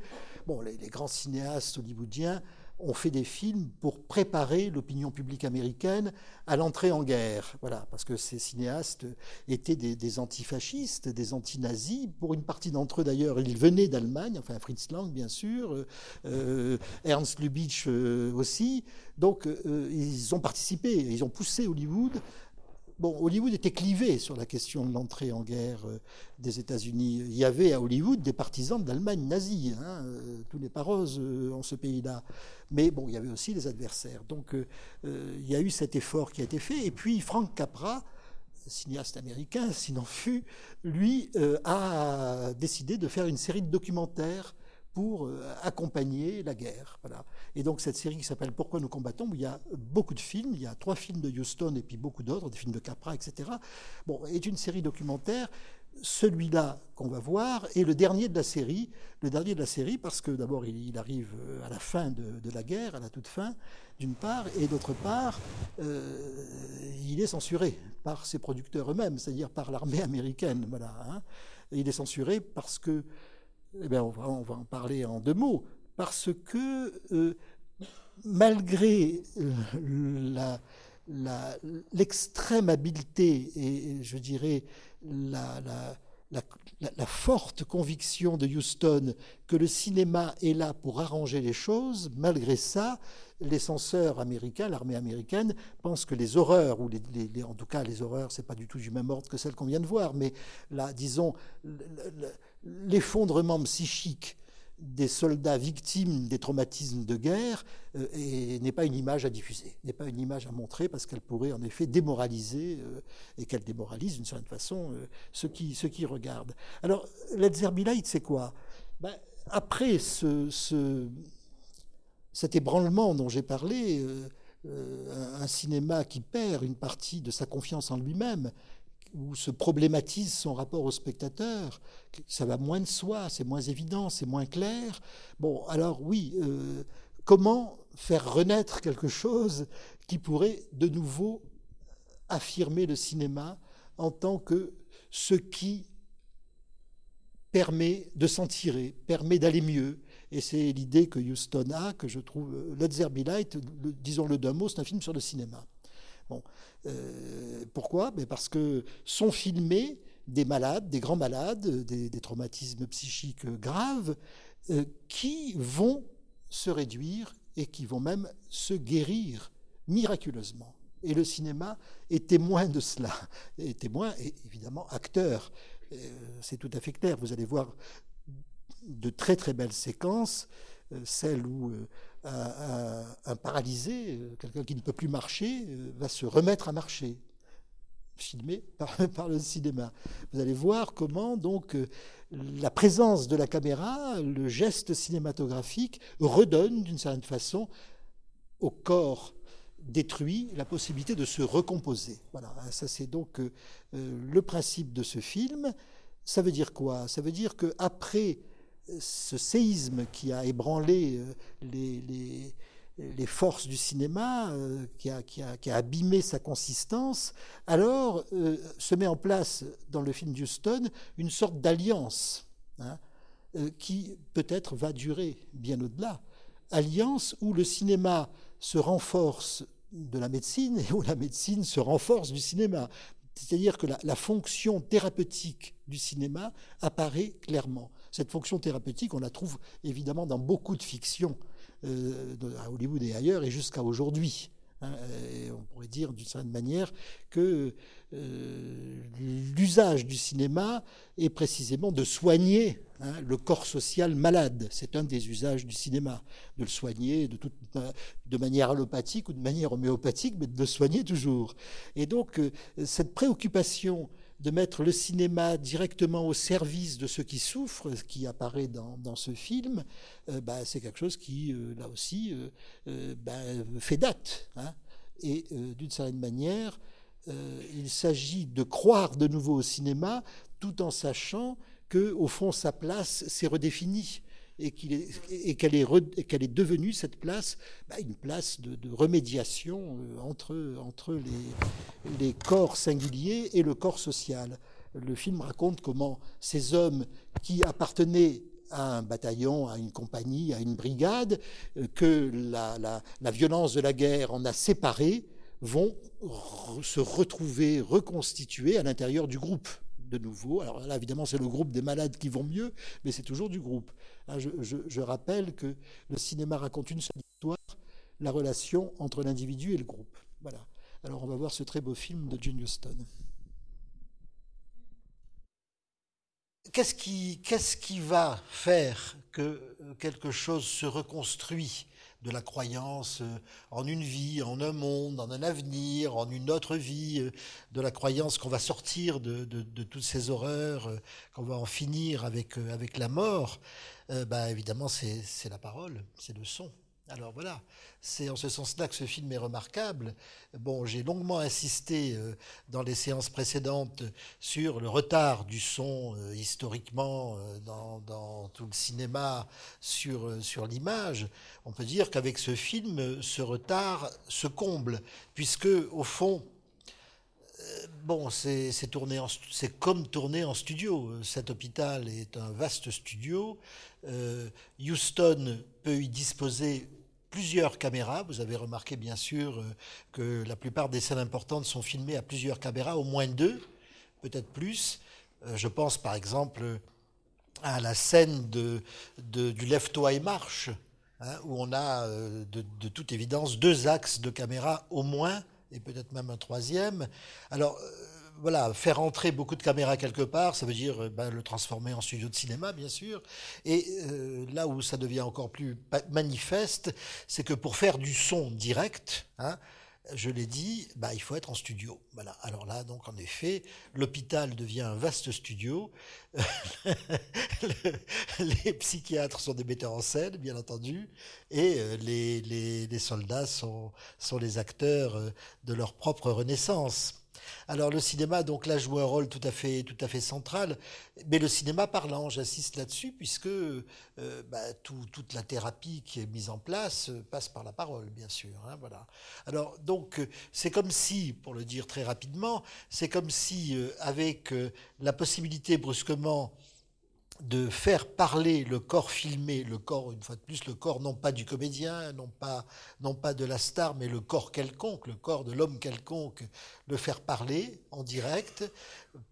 bon, les grands cinéastes hollywoodiens ont fait des films pour préparer l'opinion publique américaine à l'entrée en guerre. Voilà, parce que ces cinéastes étaient des, antifascistes, des antinazis. Pour une partie d'entre eux, d'ailleurs, ils venaient d'Allemagne, enfin Fritz Lang, bien sûr, euh, Ernst Lubitsch euh, aussi. Donc, euh, ils ont participé, ils ont poussé Hollywood Bon, Hollywood était clivé sur la question de l'entrée en guerre euh, des États-Unis. Il y avait à Hollywood des partisans de l'Allemagne nazie. Hein, euh, tout n'est pas rose euh, en ce pays-là. Mais bon, il y avait aussi des adversaires. Donc il y a eu cet effort qui a été fait. Et puis Frank Capra, cinéaste américain, s'il en fut, lui a décidé de faire une série de documentaires pour accompagner la guerre. Voilà. Et donc cette série qui s'appelle Pourquoi nous combattons, où il y a beaucoup de films, il y a trois films de Houston et puis beaucoup d'autres, des films de Capra, etc. Bon, est une série documentaire. Celui-là qu'on va voir est le dernier de la série, le dernier de la série parce que d'abord il, arrive euh, à la fin de, la guerre, à la toute fin, d'une part, et d'autre part, euh, il est censuré par ses producteurs eux-mêmes, c'est-à-dire par l'armée *laughs* américaine. Voilà, hein. Il est censuré parce que, eh bien, on va, en parler en deux mots parce que euh, malgré euh, l'extrême habileté et, je dirais la, forte conviction de Houston que le cinéma est là pour arranger les choses, malgré ça, les censeurs américains, l'armée américaine, pensent que les horreurs, ou en tout cas les horreurs, c'est pas du tout du même ordre que celles qu'on vient de voir, mais là, disons, l'effondrement psychique des soldats victimes des traumatismes de guerre euh, n'est pas une image à diffuser, n'est pas une image à montrer parce qu'elle pourrait en effet démoraliser euh, et qu'elle démoralise d'une certaine façon euh, ceux, qui, ceux qui regardent. Alors, Led c'est quoi? Ben, Après ce, cet ébranlement dont j'ai parlé, un cinéma qui perd une partie de sa confiance en lui-même, où se problématise son rapport au spectateur, ça va moins de soi, c'est moins évident, c'est moins clair. Bon, alors oui, euh, comment faire renaître quelque chose qui pourrait de nouveau affirmer le cinéma en tant que ce qui permet de s'en tirer, permet d'aller mieux? Et c'est l'idée que Houston a, que je trouve. Let's Be Light, disons-le d'un mot, c'est un film sur le cinéma. Euh, pourquoi? Ben Parce que sont filmés des malades, des grands malades, des, traumatismes psychiques graves, euh, qui vont se réduire et qui vont même se guérir miraculeusement. Et le cinéma est témoin de cela, est témoin et évidemment acteur. Euh, c'est tout à fait clair. Vous allez voir de très très belles séquences, celles où un, paralysé, euh, quelqu'un qui ne peut plus marcher, euh, va se remettre à marcher, filmé *laughs* par, le cinéma. Vous allez voir comment donc euh, la présence de la caméra, le geste cinématographique redonne d'une certaine façon au corps détruit la possibilité de se recomposer. Voilà, ça c'est donc le principe de ce film. Ça veut dire quoi? Ça veut dire que après ce séisme qui a ébranlé euh, les, forces du cinéma, euh, qui a, abîmé sa consistance, alors euh, se met en place dans le film Houston une sorte d'alliance hein, qui peut-être va durer bien au-delà. Alliance où le cinéma se renforce de la médecine et où la médecine se renforce du cinéma. C'est-à-dire que la, fonction thérapeutique du cinéma apparaît clairement. Cette fonction thérapeutique, on la trouve évidemment dans beaucoup de fictions euh, à Hollywood et ailleurs, et jusqu'à aujourd'hui. Hein, on pourrait dire d'une certaine manière que euh, l'usage du cinéma est précisément de soigner hein, le corps social malade. C'est un des usages du cinéma, de le soigner de, toute, de manière allopathique ou de manière homéopathique, mais de le soigner toujours. Et donc euh, cette préoccupation de mettre le cinéma directement au service de ceux qui souffrent, ce qui apparaît dans, ce film, euh, bah, c'est quelque chose qui, euh, là aussi, euh, bah, fait date. Hein. Et d'une certaine manière, il s'agit de croire de nouveau au cinéma tout en sachant que, au fond, sa place s'est redéfinie et qu'elle est, devenue, cette place, bah, une place de, remédiation euh, entre, les, corps singuliers et le corps social. Le film raconte comment ces hommes qui appartenaient à un bataillon, à une compagnie, à une brigade, euh, que la, la, violence de la guerre en a séparés, vont se retrouver reconstitués à l'intérieur du groupe de nouveau. Alors là, évidemment, c'est le groupe des malades qui vont mieux, mais c'est toujours du groupe. Je, rappelle que le cinéma raconte une seule histoire, la relation entre l'individu et le groupe. Voilà. Alors on va voir ce très beau film de. Qu'est-ce qui, qu'est-ce qui va faire que quelque chose se reconstruit de la croyance euh, en une vie, en un monde, en un avenir, en une autre vie, euh, de la croyance qu'on va sortir de, toutes ces horreurs, euh, qu'on va en finir avec, avec la mort, bah, évidemment c'est la parole, c'est le son. Alors voilà, c'est en ce sens-là que ce film est remarquable. Bon, j'ai longuement insisté euh, dans les séances précédentes sur le retard du son euh, historiquement euh, dans, tout le cinéma sur, sur l'image. On peut dire qu'avec ce film, ce retard se comble, puisque au fond, bon, c'est comme tourner en studio. Cet hôpital est un vaste studio. Houston peut y disposer plusieurs caméras. Vous avez remarqué bien sûr euh, que la plupart des scènes importantes sont filmées à plusieurs caméras, au moins deux, peut-être plus. Euh, je pense par exemple à la scène du Lève-toi et marche, hein, où on a euh, de, de, toute évidence deux axes de caméra au moins, et peut-être même un troisième. Alors, voilà, faire entrer beaucoup de caméras quelque part, ça veut dire euh, ben, le transformer en studio de cinéma, bien sûr. Et euh, là où ça devient encore plus manifeste, c'est que pour faire du son direct, hein, je l'ai dit, bah, il faut être en studio. Alors là, donc en effet, l'hôpital devient un vaste studio. *laughs* les psychiatres sont des metteurs en scène, bien entendu, et euh, les, les soldats sont, sont les acteurs de leur propre renaissance. Alors le cinéma, donc là, joue un rôle tout à fait, tout à fait central, mais le cinéma parlant, j'insiste là-dessus, puisque euh, bah, toute la thérapie qui est mise en place euh, passe par la parole, bien sûr. Hein, voilà. Alors donc euh, c'est comme si, pour le dire très rapidement, c'est comme si avec la possibilité brusquement de faire parler le corps filmé, le corps, une fois de plus, le corps non pas du comédien, non pas, non pas de la star, mais le corps quelconque, le corps de l'homme quelconque, le faire parler en direct,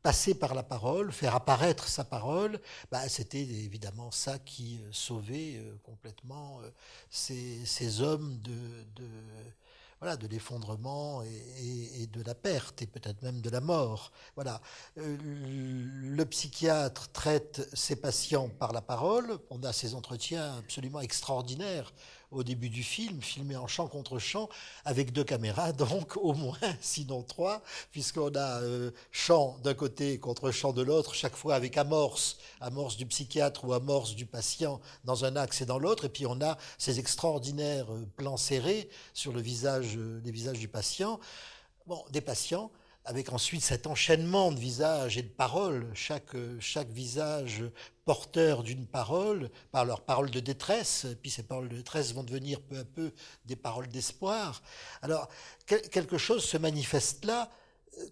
passer par la parole, faire apparaître sa parole, bah, c'était évidemment ça qui euh, sauvait euh, complètement euh, ces, ces, hommes de, de voilà, de l'effondrement et, de la perte et peut-être même de la mort. Voilà. Euh, le psychiatre traite ses patients par la parole. On a ces entretiens absolument extraordinaires au début du film, filmé en champ contre champ, avec deux caméras, *laughs* donc au moins, sinon trois, puisqu'on a euh, champ d'un côté contre champ de l'autre, chaque fois avec amorce, amorce du psychiatre ou amorce du patient dans un axe et dans l'autre, et puis on a ces extraordinaires euh, plans serrés sur le visage, euh, les visages du patient. Bon, des patients avec ensuite cet enchaînement de visages et de paroles, chaque, chaque visage porteur d'une parole, par leur parole de détresse, puis ces paroles de détresse vont devenir peu à peu des paroles d'espoir. Alors, quelque chose se manifeste là,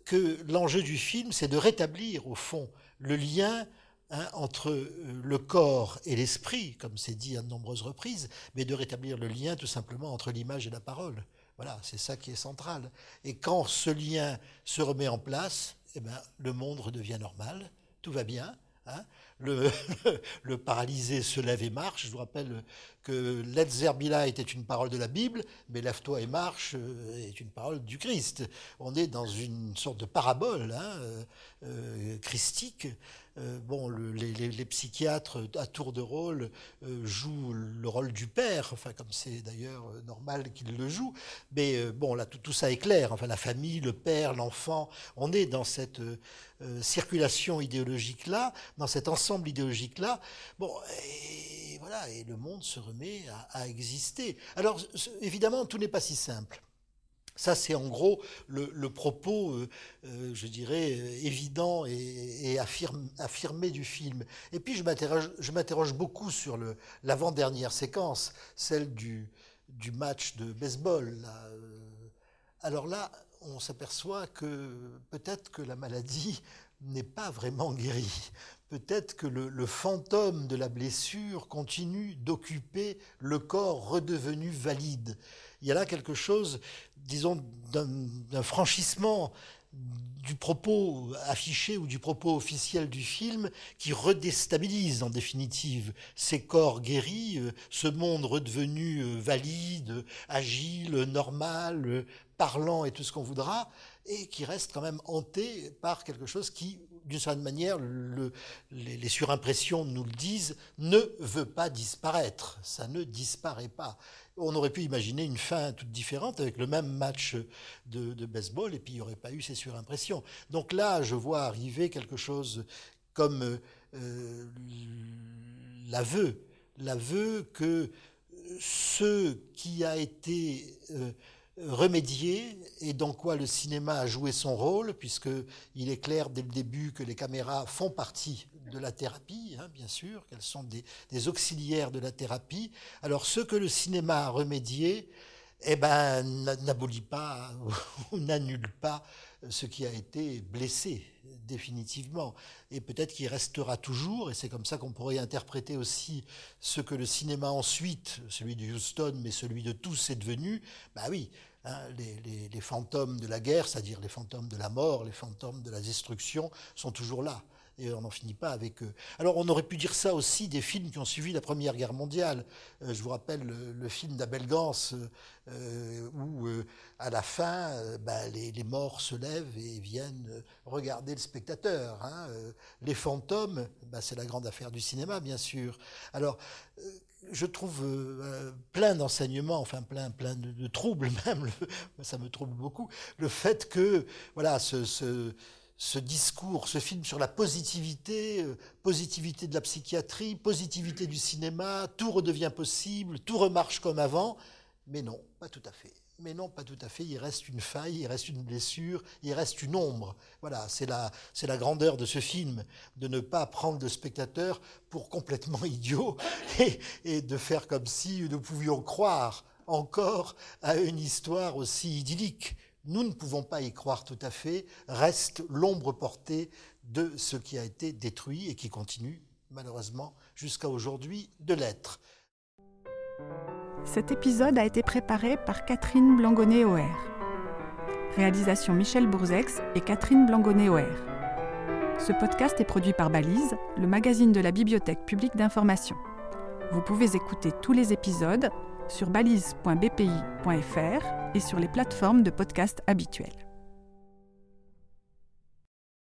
que l'enjeu du film, c'est de rétablir, au fond, le lien hein, entre euh, le corps et l'esprit, comme c'est dit à de nombreuses reprises, mais de rétablir le lien tout simplement entre l'image et la parole. Voilà, c'est ça qui est central. Et quand ce lien se remet en place, eh ben, le monde redevient normal, tout va bien. Hein. le, *laughs* paralysé se lève et marche. Je vous rappelle que Zerbila était une parole de la Bible, mais lève-toi et marche euh, est une parole du Christ. On est dans une sorte de parabole hein, euh, euh, christique euh, bon, les, psychiatres à tour de rôle euh, jouent le rôle du père, enfin comme c'est d'ailleurs euh, normal qu'ils le jouent. Mais bon, là tout, ça est clair. Enfin, la famille, le père, l'enfant, on est dans cette circulation idéologique là, dans cet ensemble idéologique là. Bon, et voilà, et le monde se remet à exister. Alors évidemment, tout n'est pas si simple. Ça, c'est en gros le, propos, euh, euh, je dirais, euh, évident et, affirmé du film. Et puis, je m'interroge beaucoup sur l'avant-dernière séquence, celle du, match de baseball. Alors là, on s'aperçoit que peut-être que la maladie n'est pas vraiment guérie. Peut-être que le, fantôme de la blessure continue d'occuper le corps redevenu valide. Il y a là quelque chose disons, d'un franchissement du propos affiché ou du propos officiel du film qui redéstabilise en définitive ces corps guéris, euh, ce monde redevenu euh, valide, agile, normal, parlant et tout ce qu'on voudra, et qui reste quand même hanté par quelque chose qui, d'une certaine manière, le, les, surimpressions nous le disent, ne veut pas disparaître. Ça ne disparaît pas. On aurait pu imaginer une fin toute différente avec le même match de, de baseball et puis il n'y aurait pas eu ces surimpressions. Donc là, je vois arriver quelque chose comme euh, l'aveu, l'aveu que ce qui a été euh, remédier et dans quoi le cinéma a joué son rôle, puisqu'il est clair dès le début que les caméras font partie de la thérapie, hein, bien sûr, qu'elles sont des, des, auxiliaires de la thérapie. Alors ce que le cinéma a remédié, eh ben, n'abolit pas *laughs* ou n'annule pas ce qui a été blessé définitivement. Et peut-être qu'il restera toujours, et c'est comme ça qu'on pourrait interpréter aussi ce que le cinéma ensuite, celui de Houston, mais celui de tous est devenu. Bah oui, hein, les fantômes de la guerre, c'est-à-dire les fantômes de la mort, les fantômes de la destruction, sont toujours là et on n'en finit pas avec eux. Alors on aurait pu dire ça aussi des films qui ont suivi la Première Guerre mondiale. Euh, je vous rappelle le, film d'Abel Gans euh, où euh, à la fin bah, les, les, morts se lèvent et viennent regarder le spectateur. Hein. Les fantômes, bah, c'est la grande affaire du cinéma bien sûr. Alors je trouve plein d'enseignements, enfin plein, plein de, troubles *laughs* même, ça me trouble beaucoup, le fait que voilà ce, ce discours, ce film sur la positivité, euh, positivité de la psychiatrie, positivité du cinéma, tout redevient possible, tout remarche comme avant, mais non, pas tout à fait. Mais non, pas tout à fait. Il reste une faille, il reste une blessure, il reste une ombre. Voilà, c'est la, c'est la grandeur de ce film, de ne pas prendre le spectateur pour complètement *laughs* idiot et, et de faire comme si nous pouvions croire encore à une histoire aussi idyllique. Nous ne pouvons pas y croire tout à fait. Reste l'ombre portée de ce qui a été détruit et qui continue, malheureusement, jusqu'à aujourd'hui, de l'être. Cet épisode a été préparé par Catherine Blangonnet-Oher. Réalisation Michel Bourzex et Catherine Blangonnet-Oher. Ce podcast est produit par Balise, le magazine de la Bibliothèque publique d'information. Vous pouvez écouter tous les épisodes sur balise.bpi.fr et sur les plateformes de podcast habituelles.